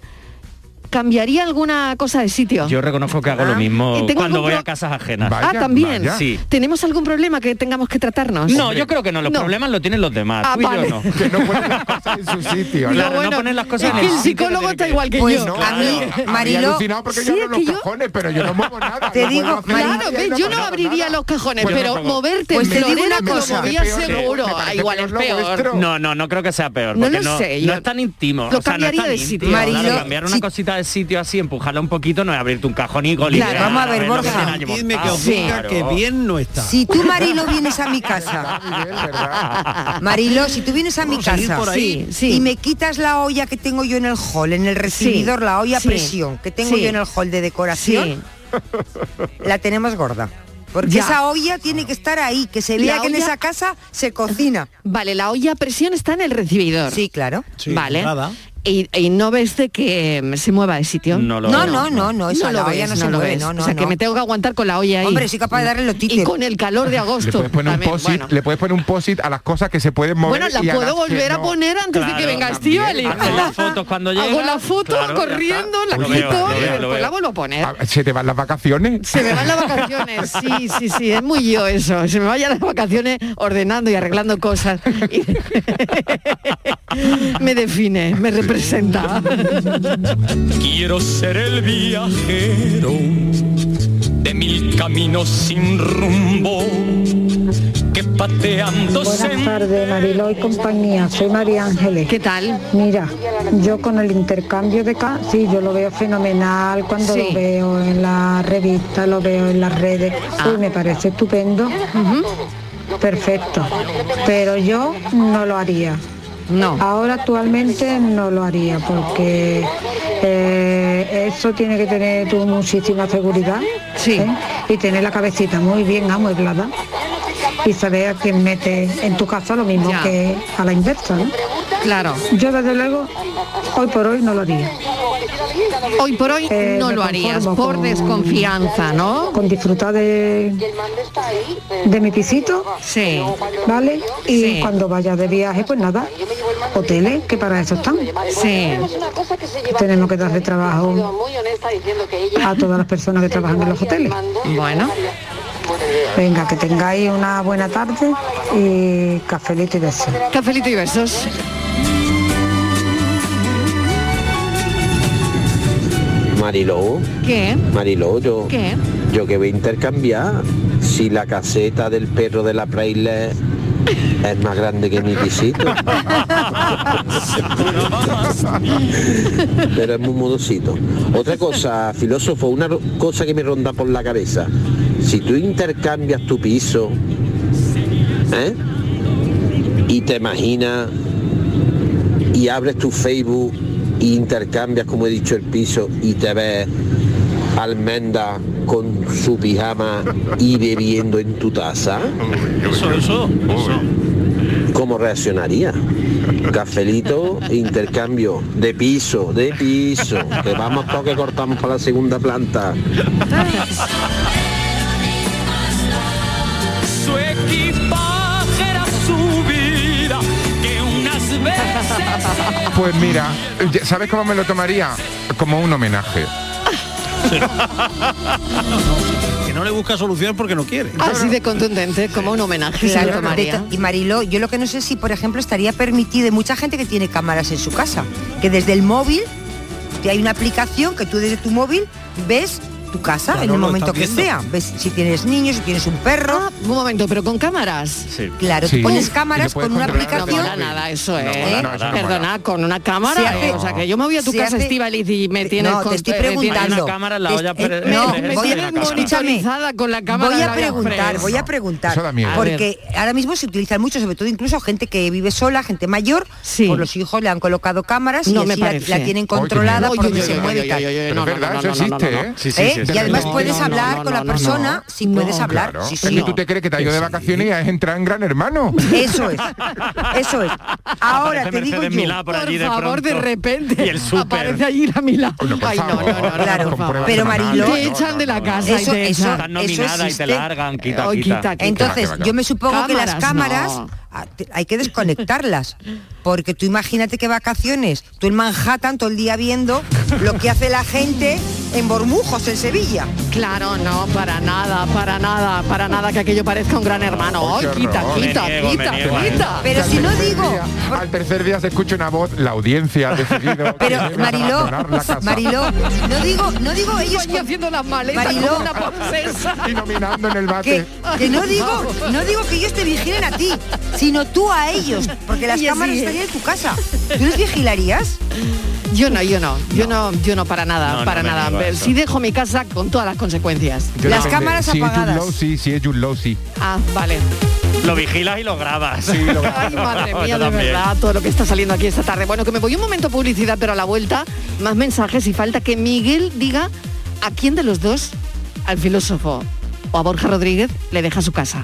cambiaría alguna cosa de sitio. Yo reconozco que hago lo Ah. mismo cuando voy pro- a casas ajenas. ah, también. Sí. ¿Tenemos algún problema que tengamos que tratarnos? No, yo creo que no, los No. problemas lo tienen los demás. Ah, tú y yo no. Que no ponen las cosas en su sitio. Claro, bueno, no ponen las cosas en el el psicólogo está que- igual que Pues yo. a mí, Había Marilo, porque sí, yo es abro que los yo- cajones, pero yo no muevo nada. Te no digo, Claro, yo no abriría los cajones, Pues pero moverte Pues te digo una cosa. seguro. Ah, igual es peor lo peor. vuestro. No, no, no creo que sea peor. No porque lo no, sé, no es tan íntimo. lo cambiaría de sitio. Claro, Marilo, cambiar una si- cosita de sitio así, empujarla un poquito, no es abrirte un cajón y golpear. Claro, vamos a ver, Borja. Dime que os diga que bien no está. Si tú, Marilo, vienes a mi casa, Marilo, si tú vienes a mi casa por ahí. Sí, sí. y me quitas la olla que tengo yo en el hall, en el recibidor, la olla a presión que tengo sí. yo en el hall de decoración, Sí. la tenemos gorda. Porque Ya. esa olla tiene que estar ahí, que se vea La que en esa casa se cocina. Vale, la olla a presión está en el recibidor. Sí, claro. Sí, vale. nada. Y, y no ves de que mm, se mueva de sitio. No lo No, veo. no, no, no, esa No lo olla ves, no se lo mueve, ves. no, no, o sea, que no. me tengo que aguantar con la olla ahí. Hombre, soy capaz de darle los y tites. con el calor de agosto. Le puedes poner un también, posit, bueno. le puedes poner un posit a las cosas que se pueden mover. Bueno, la y a puedo volver a no. poner antes de que Claro, venga. Estíbaliz. Haces las fotos cuando Hago llega. la foto claro, corriendo, la. Lo quito veo, y después la vuelvo a poner. Ah, ¿Se te van las vacaciones? Se me van las vacaciones, sí, sí, sí, es muy yo eso. Se me vayan las vacaciones ordenando y arreglando cosas. Y- me define, me representa. Quiero ser el viajero de mil caminos sin rumbo que pateando Buenas tardes, Mariló y compañía. Soy María Ángeles. ¿Qué tal? Mira, yo con el intercambio de casa, sí, yo lo veo fenomenal cuando Sí. lo veo en la revista, lo veo en las redes. Ah. Uy, me parece estupendo. Perfecto. Pero yo no lo haría. No. Ahora actualmente no lo haría porque eh, eso tiene que tener muchísima seguridad Sí. ¿eh? y tener la cabecita muy bien amueblada y saber a quién mete en tu casa lo mismo Ya. que a la inversa. ¿no? Claro. Yo desde luego hoy por hoy no lo haría. Hoy por hoy Eh, no lo harías por con- desconfianza, ¿no? Con disfrutar de, de mi pisito, Sí. ¿vale? Y Sí. cuando vaya de viaje, pues nada, hoteles, que para eso están. Sí. Tenemos que darle trabajo a todas las personas que trabajan en los hoteles. Bueno. Venga, que tengáis una buena tarde y cafelito y besos. Cafelito y besos. Mariló, ¿Qué? Mariló, yo, ¿Qué? yo que voy a intercambiar si la caseta del perro de la Praile es más grande que mi pisito. Pero es muy modosito. Otra cosa, filósofo, una cosa que me ronda por la cabeza. Si tú intercambias tu piso, ¿eh? Y te imaginas y abres tu Facebook e intercambias, como he dicho, el piso y te ves almenda con su pijama y bebiendo en tu taza. Eso, eso, eso. ¿Cómo reaccionaría? Cafelito, intercambio de piso, de piso, que vamos todos que cortamos para la segunda planta. Su equipaje era su vida, que unas veces... Pues mira, ¿sabes cómo me lo tomaría? Como un homenaje. Que no le busca soluciones porque no quiere. Así de contundente, como un homenaje, Claro, to- y Mariló, yo lo que no sé si, por ejemplo, estaría permitido, hay mucha gente que tiene cámaras en su casa, que desde el móvil, que hay una aplicación que tú desde tu móvil ves tu casa Claro, en el momento que viendo. sea. Ves si tienes niños, si tienes un perro. Ah, un momento, pero con cámaras. Sí. Claro, Sí. tú pones cámaras con una. No aplicación. nada eso, ¿eh? No, no Perdona, con una cámara, hace- ¿eh? o sea que yo me voy a tu casa, hace- Estivaliz, y me tienes No, te estoy eh, preguntando. Hay una cámara en la olla eh, no, de- voy a- monitorizada con la cámara Voy a preguntar, voy a preguntar. Porque ahora mismo se utilizan mucho, sobre todo incluso gente que vive sola, gente mayor, Sí. por los hijos le han colocado cámaras No y me así la, tienen controlada se mueve y tal. no, es no, verdad, no, eso no, no, existe, no, ¿eh? Sí, sí, Y además puedes no, hablar no, con la persona, no. si No. puedes hablar, Claro. sí, Es que tú te crees que te ha ido de vacaciones y es entrar en Gran Hermano. Eso es, eso es. Ahora Aparece te digo Mercedes yo. Milá por, Por allí de favor, de repente Y el súper. aparece allí la por Ay, no, Claro, pero Mariló- te echan de la casa Eso- y te eso- nominada y te largan, quita, quita. Entonces, yo me supongo que las Cámaras, hay que desconectarlas. Porque tú imagínate que vacaciones, tú en Manhattan todo el día viendo lo que hace la gente en Bormujos, en Sevilla. Claro, no, para nada, para nada, para nada que aquello parezca un gran hermano. Qué quita, horror. quita, niego, quita, niego quita. Pero si no digo, día- al tercer día se escucha una voz, la audiencia ha decidido. pero Mariló. Mariló, no digo, no digo ellos Estoy haciendo las maletas Mariló. como una princesa. Y nominando en el que, bate. que no digo, no digo que ellos te vigilen a ti, sino tú a ellos, porque las cámaras estarían en tu casa. ¿Tú les vigilarías? Yo no, yo no, yo no, yo no para nada, No, para nada. Si dejo mi casa con todas las consecuencias. Yo Las cámaras si apagadas. Es Law, sí, si es Jude Law, sí. Ah, vale. Lo vigilas y lo grabas. Sí, lo- Ay, madre mía, de también. verdad, todo lo que está saliendo aquí esta tarde. Bueno, que me voy un momento a publicidad, pero a la vuelta, más mensajes y falta que Miguel diga a quién de los dos, al filósofo o a Borja Rodríguez, le deja su casa.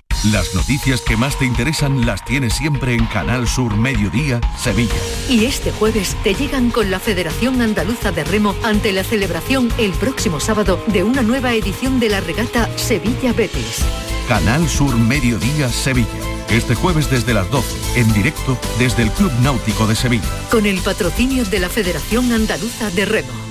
Las noticias que más te interesan las tienes siempre en Canal Sur Mediodía, Sevilla. Y este jueves te llegan con la Federación Andaluza de Remo ante la celebración el próximo sábado de una nueva edición de la regata Sevilla Betis. Canal Sur Mediodía, Sevilla. Este jueves desde las 12, en directo desde el Club Náutico de Sevilla. Con el patrocinio de la Federación Andaluza de Remo.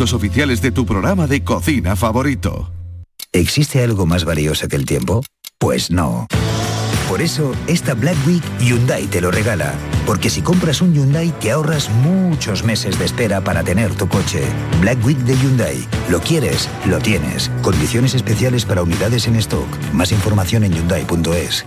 oficiales de tu programa de cocina favorito. ¿Existe algo más valioso que el tiempo? Pues no. Por eso, esta Black Week Hyundai te lo regala. Porque si compras un Hyundai te ahorras muchos meses de espera para tener tu coche. Black Week de Hyundai. Lo quieres, lo tienes. Condiciones especiales para unidades en stock. Más información en hyundai.es.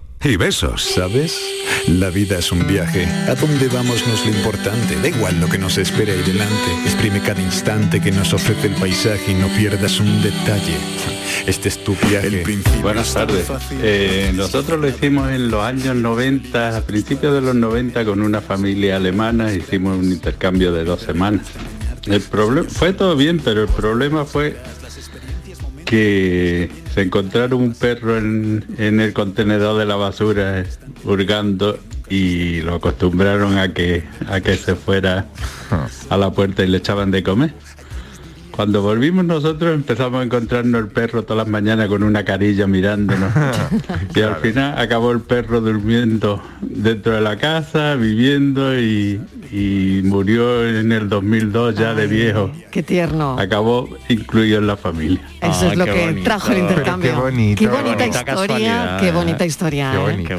y besos. ¿Sabes? La vida es un viaje. A dónde vamos no es lo importante. Da igual lo que nos espera ahí delante. Exprime cada instante que nos ofrece el paisaje y no pierdas un detalle. Este es tu viaje. El principio Buenas tardes. Eh, nosotros lo hicimos en los años 90, a principios de los 90, con una familia alemana. Hicimos un intercambio de dos semanas. El problema fue todo bien, pero el problema fue que se encontraron un perro en, en el contenedor de la basura hurgando y lo acostumbraron a que a que se fuera a la puerta y le echaban de comer. Cuando volvimos nosotros empezamos a encontrarnos el perro todas las mañanas con una carilla mirándonos. y al final acabó el perro durmiendo dentro de la casa, viviendo y, y murió en el 2002 ya de viejo. Qué tierno. Acabó incluido en la familia. Eso es lo que trajo el intercambio. qué bonito. Qué bonita Bonita historia, casualidad. qué bonita historia. Qué ¿eh? bonito.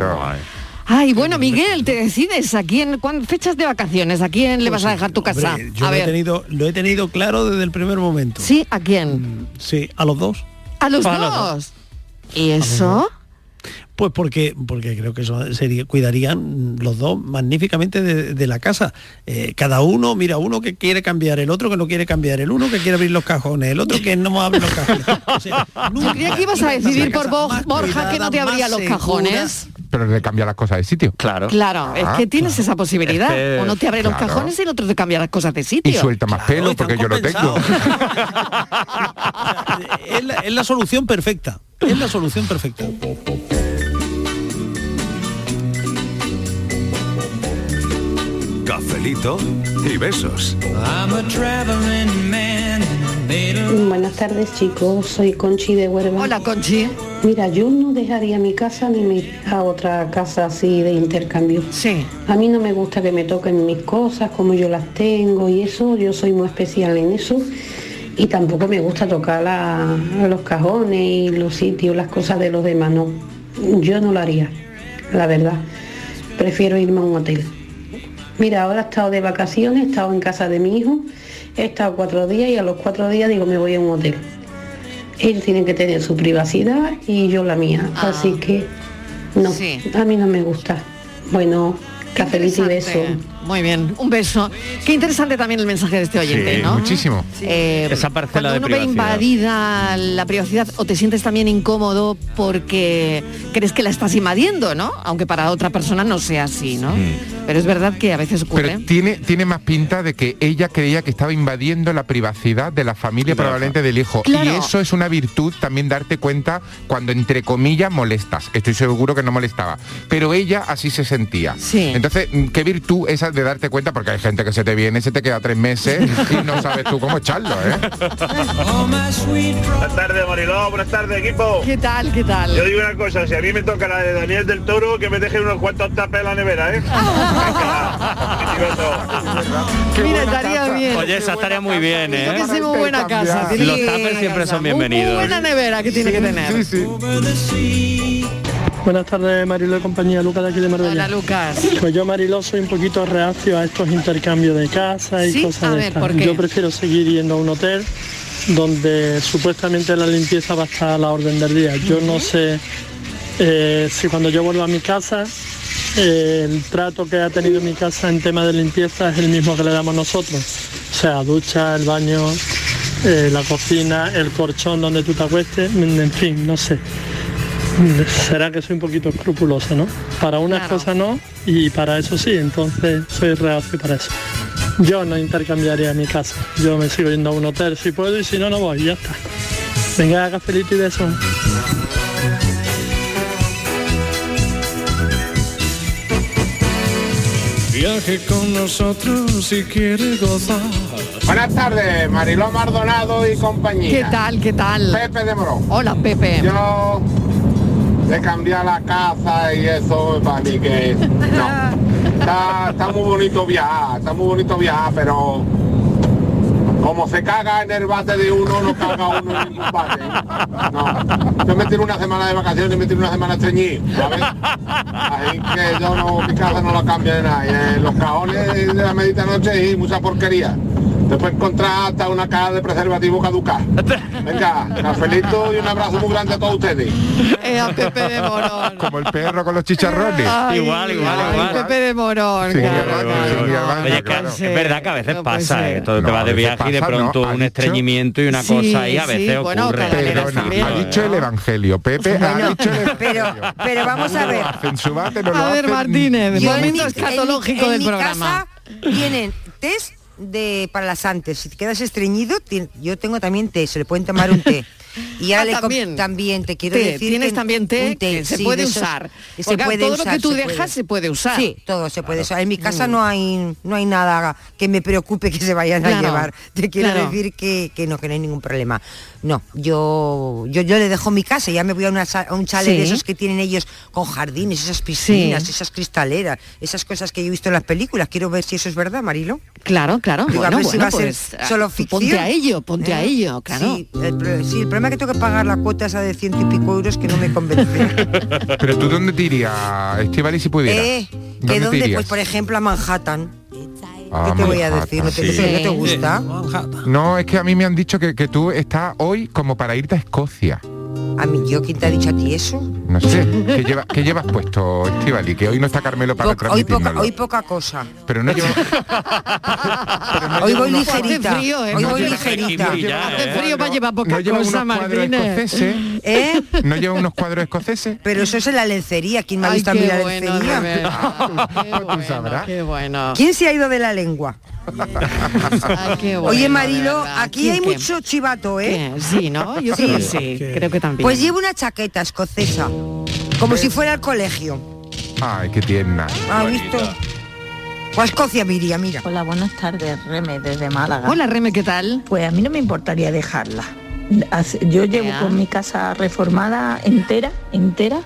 Ay, bueno, Miguel, te decides a quién, cuán- fechas de vacaciones, a quién le vas a dejar tu casa. Hombre, yo a lo he, tenido, lo he tenido claro desde el primer momento. sí, ¿a quién? Sí, a los dos. A los dos. ¿Y eso? Pues porque, porque creo que eso sería, cuidarían los dos magníficamente de, de la casa. Eh, cada uno, mira, uno que quiere cambiar, el otro que no quiere cambiar, el uno que quiere abrir los cajones, el otro que no abre los cajones. O sea, Yo creía que ibas a decidir por Borja que no te abría los segura. cajones. Pero le cambia las cosas de sitio. Claro. Claro, es Ah, que tienes esa posibilidad. Es que- Uno te abre los cajones y el otro te cambia las cosas de sitio. Y suelta más pelo porque yo lo tengo. es, la, es la solución perfecta. Es la solución perfecta. Cafelito y besos. I'm a Buenas tardes chicos, soy Conchi de Huelva. Hola Conchi. Mira, yo no dejaría mi casa ni me iría a otra casa así de intercambio. Sí. A mí no me gusta que me toquen mis cosas, como yo las tengo y eso, yo soy muy especial en eso. Y tampoco me gusta tocar la- los cajones y los sitios, las cosas de los demás, no. Yo no lo haría, la verdad. Prefiero irme a un hotel. Mira, ahora he estado de vacaciones, he estado en casa de mi hijo, he estado cuatro días y a los cuatro días digo me voy a un hotel. Ellos tienen que tener su privacidad y yo la mía. Así que no, a mí no me gusta. Bueno, cafelito y beso. Muy bien, un beso. Qué interesante también el mensaje de este oyente, Sí, ¿no? muchísimo. Eh, Esa parcela cuando de uno ve privacidad. invadida la privacidad o te sientes también incómodo porque crees que la estás invadiendo, ¿no? Aunque para otra persona no sea así, ¿no? Pero es verdad que a veces ocurre. Pero tiene, tiene más pinta de que ella creía que estaba invadiendo la privacidad de la familia, probablemente del hijo. Claro. Y eso es una virtud también darte cuenta cuando entre comillas molestas. Estoy seguro que no molestaba. Pero ella así se sentía. Entonces, mm, ¿qué virtud esa de darte cuenta? Porque hay gente que se te viene, se te queda tres meses y no sabes tú cómo echarlo, ¿eh? Buenas tardes, Mariló. Buenas tardes, equipo. ¿Qué tal? ¿Qué tal? Yo digo una cosa, si a mí me toca la de Daniel del Toro, que me deje unos cuantos tapes en la nevera, ¿eh? Mira, estaría bien. Oye, esa estaría muy bien, ¿eh? Tiene que ser muy buena casa. tiene Los buena siempre casa. son bienvenidos. Muy buena nevera que tiene que tener. Buenas tardes, Marilo y compañía, Lucas de aquí de Marbella. Hola, Lucas. Pues yo, Marilo, soy un poquito reacio a estos intercambios de casa y Sí, cosas a de ver, estas. ¿por qué? Yo prefiero seguir yendo a un hotel donde supuestamente la limpieza va a estar a la orden del día. Yo no sé eh, si cuando yo vuelvo a mi casa eh, el trato que ha tenido mi casa en tema de limpieza es el mismo que le damos nosotros. O sea, ducha, el baño, eh, la cocina, el colchón donde tú te acuestes, en fin, no sé. Será que soy un poquito escrupuloso, ¿no? Para unas cosas no y para eso sí, entonces soy reacio para eso. Yo no intercambiaría mi casa, yo me sigo yendo a un hotel si puedo y si no, no voy, ya está. Venga, cafelito y beso. Viaje con nosotros si quiere gozar. Buenas tardes, Mariló Mardonado y compañía. ¿Qué tal? ¿Qué tal? Pepe de Morón. Hola, Pepe. Yo de cambiar la casa y eso para mí que no. Está, está muy bonito viajar, está muy bonito viajar, pero como se caga en el bate de uno, no caga uno en ningún bate. No. Yo me tiro una semana de vacaciones y me tiro una semana estreñido, ¿sabes? Así que yo no, mi casa no la cambia de nada. Y, eh, los cajones de la medita noche y mucha porquería. Te puedes encontrar hasta una caja de preservativo caduca. Venga, cafelito y un abrazo muy grande a todos ustedes. Eh, a Pepe de Morón. Como el perro con los chicharrones. Ay, Igual, igual, ay, igual. Pepe de Morón. Sí, claro. Oye, es que es verdad que a veces pasa, ¿eh? Todo te No, va a de viaje y de pronto no, un dicho- estreñimiento y una Sí, cosa ahí a sí, veces bueno, ocurre. Ha dicho el Evangelio. Pepe ha dicho el Evangelio. pero, pero vamos a ver. En su bate no lo A ver, hacen. Martínez, Yo en momento mi- escatológico del programa. casa tienen test de para las antes. Si te quedas estreñido, yo tengo también té, se le pueden tomar un té. Y Ah, ahora com- también. también te quiero Té, decir tienes que también té que se sí, puede usar. que se puede todo lo que tú dejas se puede usar. Sí, todo se puede usar. En mi casa Mm. no hay no hay nada que me preocupe que se vayan Claro, a llevar. Te quiero claro. decir que, que no, que no hay ningún problema. No, yo yo, yo le dejo mi casa, ya me voy a, una a un chalet Sí. de esos que tienen ellos con jardines, esas piscinas, Sí. esas cristaleras, esas cosas que yo he visto en las películas. Quiero ver si eso es verdad, Marilo. Claro, claro. Digo, a bueno, ver si bueno, va a ser pues, ah, solo ficción. Ponte a ello, ponte a ¿Eh? ello, claro. Sí el, pro- sí, el problema es que tengo que pagar la cuota esa de ciento y pico euros que no me convence. Pero tú dónde te irías, Estivali, si pudieras? eh, que ¿Dónde te dónde, irías? pues por ejemplo a Manhattan. Ah, ¿Qué te voy a decir? ¿No te, sí. ¿no te gusta? No, es que a mí me han dicho que, que tú estás hoy como para irte a Escocia. A mí, ¿yo quién te ha dicho a ti eso? No sé, ¿qué, lleva- qué llevas puesto, Estivali? Que hoy no está Carmelo para Poca- hoy, poca, hoy poca cosa. Pero no lleva... Hoy voy unos- ligerita. Frío, ¿eh? Hoy voy Hace ligerita. frío, Hace frío para llevar poca no lleva cosa, unos cuadros Martínez. escoceses. ¿Eh? ¿No lleva unos cuadros escoceses? Pero eso es en la lencería. ¿Quién me ha visto a mí qué la bueno, lencería? Tú sabrás. Qué bueno. ¿Quién se ha ido de la lengua? Ay, qué bueno, Oye, Marilo, aquí ¿Quién hay qué? mucho chivato, ¿eh? ¿Qué? Sí, ¿no? Yo que sí, creo que también. Pues llevo una chaqueta escocesa, como si fuera al colegio. Ay, qué tierna. ¿Has visto? O a Escocia me iría, mira. Hola, buenas tardes, Reme, desde Málaga. Hola, Reme, ¿qué tal? Pues a mí no me importaría dejarla. Yo llevo con mi casa reformada entera, entera,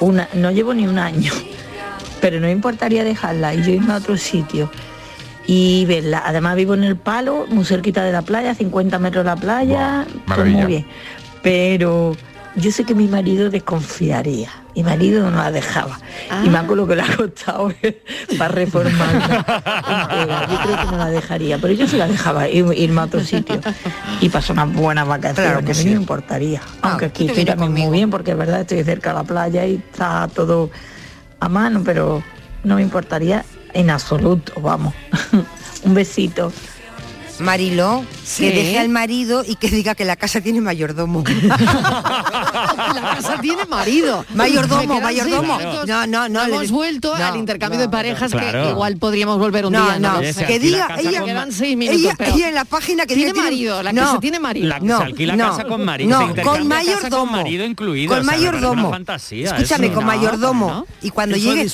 una, no llevo ni un año, pero no me importaría dejarla y yo irme a otro sitio y verla. Además vivo en el palo, muy cerquita de la playa, 50 metros de la playa, pues maravilla. muy bien. Pero yo sé que mi marido desconfiaría. Mi marido no la dejaba. Y más con lo que le ha costado para reformarla. Yo creo que no la dejaría, pero yo se la dejaba ir- irme a otro sitio y pasar unas buenas vacaciones. Claro que a mí sí. no me importaría. Aunque aquí estoy también muy bien porque es verdad estoy cerca de la playa y está todo a mano, pero no me importaría en absoluto, vamos. Un besito. Mariló, Sí. que deje al marido y que diga que la casa tiene mayordomo. La casa tiene marido. Mayordomo, mayordomo. No, no, no, Hemos le- vuelto no, al intercambio no, de parejas que Claro. igual podríamos volver un No, día. no, lo sé. que diga ella, Me quedan seis minutos. ella, pero ella en la página que tiene marido, la no, casa tiene marido. La, No, se alquila no, casa con marido, no, se con mayordomo. con marido incluido. Con o sea, mayordomo. Una fantasía. Escúchame, eso. con No, mayordomo. ¿no? Y cuando lleguen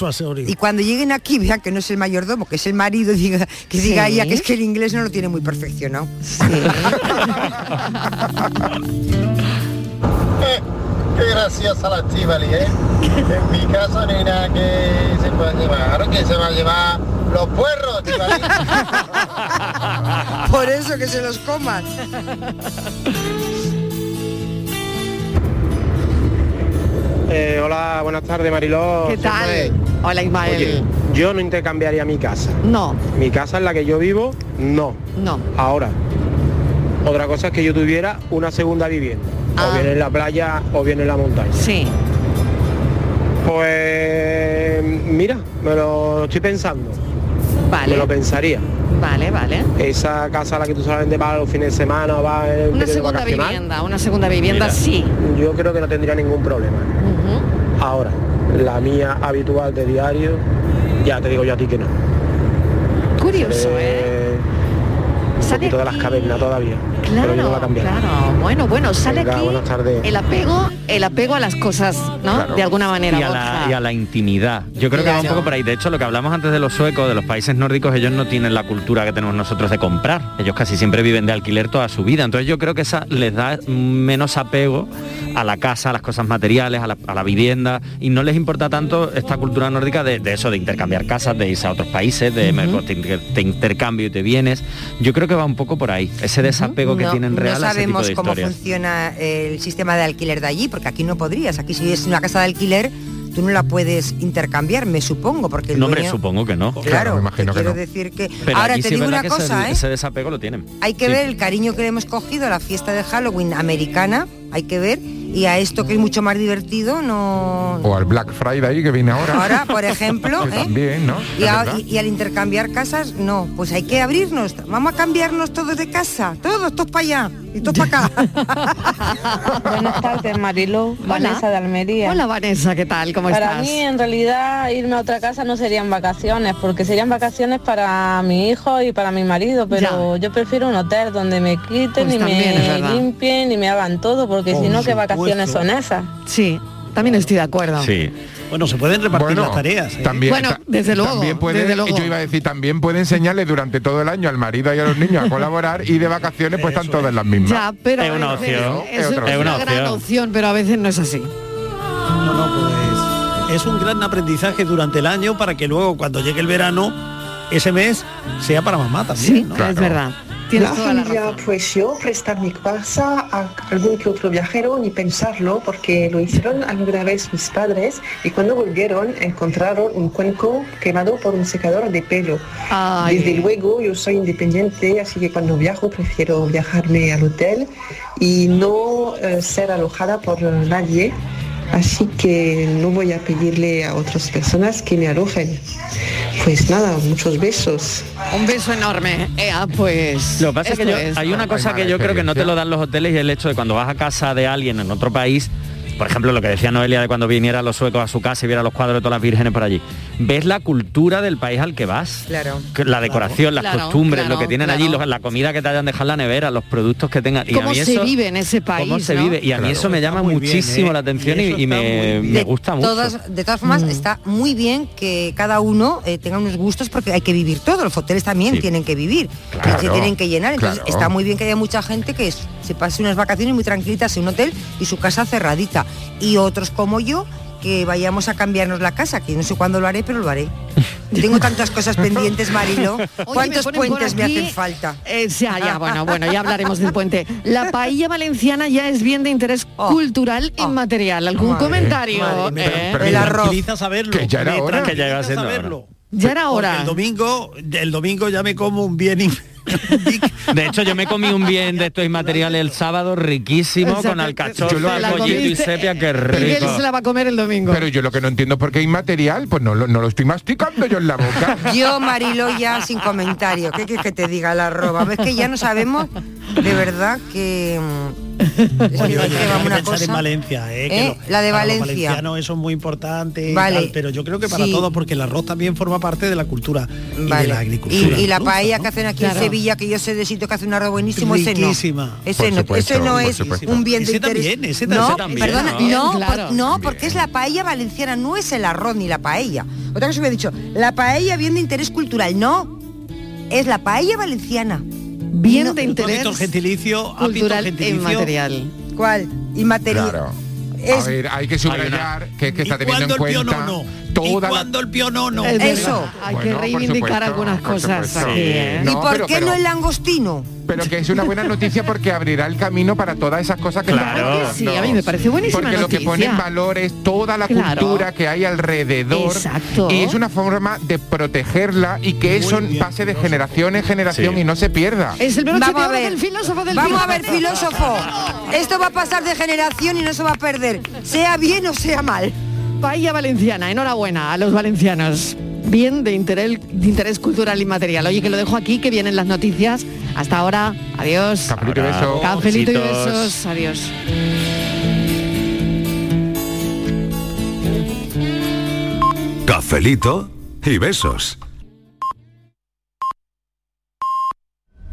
y cuando lleguen aquí vean que no es el mayordomo, que es el marido, diga, que diga ella que es que el inglés no lo tiene muy perfeccionado. Qué graciosa la Estivali, ¿eh? En mi caso no hay nada que se pueda llevar. Claro que se va a llevar los puerros. Por eso que se los coman. Eh, hola, buenas tardes Mariló. ¿Qué tal? Ismael. Hola Ismael. Oye, yo no intercambiaría mi casa. No, Mi casa en la que yo vivo, no. no. Ahora, otra cosa es que yo tuviera una segunda vivienda. Ah. O bien en la playa o bien en la montaña. Sí. Pues mira, me lo estoy pensando. Vale. Me lo pensaría. Vale, vale. Esa casa a la que tú solamente vas los fines de semana o vas en el Una segunda vivienda, una segunda vivienda, Mira, sí. Yo creo que no tendría ningún problema. Ahora, la mía habitual de diario, ya te digo yo a ti que no. Curioso, ¿eh? Eh, un poquito de las cavernas todavía. Pero yo no la cambiaría. Claro, bueno, bueno, sale Venga, aquí buenas tardes. el apego, el apego a las cosas, ¿no? Claro. De alguna manera. y a, la, y a la intimidad. Yo creo que va un Claro. poco por ahí. De hecho, lo que hablamos antes de los suecos, de los países nórdicos, ellos no tienen la cultura que tenemos nosotros de comprar. Ellos casi siempre viven de alquiler toda su vida. Entonces yo creo que esa les da menos apego a la casa, a las cosas materiales, a la, a la vivienda, y no les importa tanto esta cultura nórdica de, de eso, de intercambiar casas, de irse a otros países, de te, inter- te intercambio y te vienes. Yo creo que va un poco por ahí, ese desapego que no, tienen no real a ese tipo sabemos de cómo historias. funciona el sistema de alquiler de allí, porque aquí no podrías. Aquí si es una casa de alquiler, tú no la puedes intercambiar, me supongo, porque el No, hombre, dueño- supongo que no. Claro, te quiero decir que... Pero Ahora te sí digo una que cosa, ese, ¿eh? ese desapego lo tienen. Hay que Sí. ver el cariño que le hemos cogido a la fiesta de Halloween americana, hay que ver, y a esto que es mucho más divertido, no... O al Black Friday que viene ahora. Ahora, por ejemplo, ¿eh? también, ¿no? Y, Es a- verdad. y- y al intercambiar casas, no, pues hay que abrirnos. Vamos a cambiarnos todos de casa, todos, todos para allá y todos para acá. Buenas tardes, Mariló, Vanessa de Almería. Hola Vanessa, ¿qué tal? ¿Cómo para estás? mí, en realidad, irme a otra casa no serían vacaciones, porque serían vacaciones para mi hijo y para mi marido, pero yo prefiero un hotel donde me quiten Pues y también, me limpien y me hagan todo, porque Por si no, ¿qué vacaciones son esas? Sí, también estoy de acuerdo. Sí. Bueno, se pueden repartir Bueno, las tareas. ¿eh? También, Bueno, desde luego, también puede, desde luego. Yo iba a decir, también puede enseñarle durante todo el año al marido y a los niños a colaborar y de vacaciones pues están todas las mismas. Ya, pero Es a una veces opción, Es, una gran opción. opción, pero a veces no es así. No, no, pues es un gran aprendizaje durante el año para que luego cuando llegue el verano, ese mes sea para mamá también. Sí, ¿no? es verdad. Tienes La toda la familia, razón. pues yo prestar mi casa a algún que otro viajero ni pensarlo porque lo hicieron alguna vez mis padres y cuando volvieron encontraron un cuenco quemado por un secador de pelo. Ay. Desde luego yo soy independiente así que cuando viajo prefiero viajarme al hotel y no eh, ser alojada por nadie. Así que no voy a pedirle a otras personas que me alojen. Pues nada, muchos besos. Un beso enorme. Ea, pues. Lo que pasa es que yo- es. hay una cosa que yo creo que no te lo dan los hoteles y el hecho de cuando vas a casa de alguien en otro país por ejemplo, lo que decía Noelia de cuando viniera los suecos a su casa y viera los cuadros de todas las vírgenes por allí. Ves la cultura del país al que vas. Claro. La decoración, las Claro, costumbres, claro, lo que tienen allí, los- la comida que te hayan dejado en la nevera, los productos que tengan. Y a ¿Cómo mí se eso- vive en ese país? cómo se no? vive. Y a mí eso me llama muchísimo ¿eh? la atención y, y me, me De gusta mucho. todas- de todas formas, está muy bien que cada uno eh, tenga unos gustos porque hay que vivir todo. Los hoteles también Sí. tienen que vivir, Claro, se tienen que llenar. Entonces claro. está muy bien que haya mucha gente que se pase unas vacaciones muy tranquilitas en un hotel y su casa cerradita. Y otros como yo que vayamos a cambiarnos la casa, que no sé cuándo lo haré, pero lo haré. Tengo tantas cosas pendientes, Marilo. Oye, ¿Cuántos me puentes me hacen falta? eh, ya, ya, bueno, bueno, ya hablaremos del puente. La paella valenciana ya es bien de interés cultural inmaterial. ¿Algún Madre, comentario? madre eh? Pero me tranquiliza saberlo. Que ya era hora. Que ya iba saberlo. Ya era hora. El domingo, el domingo ya me como un bien. De hecho, yo me comí un bien de estos inmateriales el sábado riquísimo Exacto. con alcachofa, pollito y sepia, qué Miguel rico. se la va a comer el domingo. Pero yo lo que no entiendo por qué inmaterial, pues no, lo- no lo estoy masticando yo en la boca. Yo, Marilo, ya sin comentario. ¿Qué quieres que te diga la roba? ¿Ves que ya no sabemos de verdad que... Oye, que oye, que una en Valencia, ¿eh? que ¿Eh? La de Valencia. valencianos eso es muy importante, y Vale. tal, pero yo creo que para Sí. todos, porque el arroz también forma parte de la cultura y de la agricultura. y la paella ¿no? que hacen aquí Claro. en Sevilla, que yo sé de sitio que hace un arroz buenísimo, ese no. Riquísima. Ese no, ese no es un bien de Ese interés. también, ese no, también, perdona, ¿no? no, Claro. por- no, porque es la paella valenciana, no es el arroz ni la paella. Otra cosa que he dicho, la paella bien de interés cultural, no. Es la paella valenciana. bien no, de ¿Tú has interés gentilicio? ¿Has visto el cultural gentilicio? inmaterial. ¿Cuál? Inmaterial. Claro. Es- A ver, hay que subrayar que, que está ¿Y teniendo en cuenta ¿Y toda la... el pionono? Eso. Hay Bueno, que reivindicar supuesto, algunas cosas aquí, ¿eh? ¿Y por pero- qué pero- no el langostino? Pero que es una buena noticia porque abrirá el camino para todas esas cosas que Claro. sí, a mí me parece buenísima Porque lo que pone en valor es toda la Claro. cultura que hay alrededor Exacto. y es una forma de protegerla y que eso pase de generación en generación Sí. y no se pierda. Es el Vamos a ver. del filósofo del Vamos a ver, filósofo. Esto va a pasar de generación y no se va a perder, sea bien o sea mal. Paella valenciana, enhorabuena a los valencianos. Bien de interés, de interés cultural inmaterial. Oye, que lo dejo aquí, que vienen las noticias. Hasta ahora, adiós. Cafelito y Ahora. beso. Cafelito y besos, adiós. Cafelito y besos.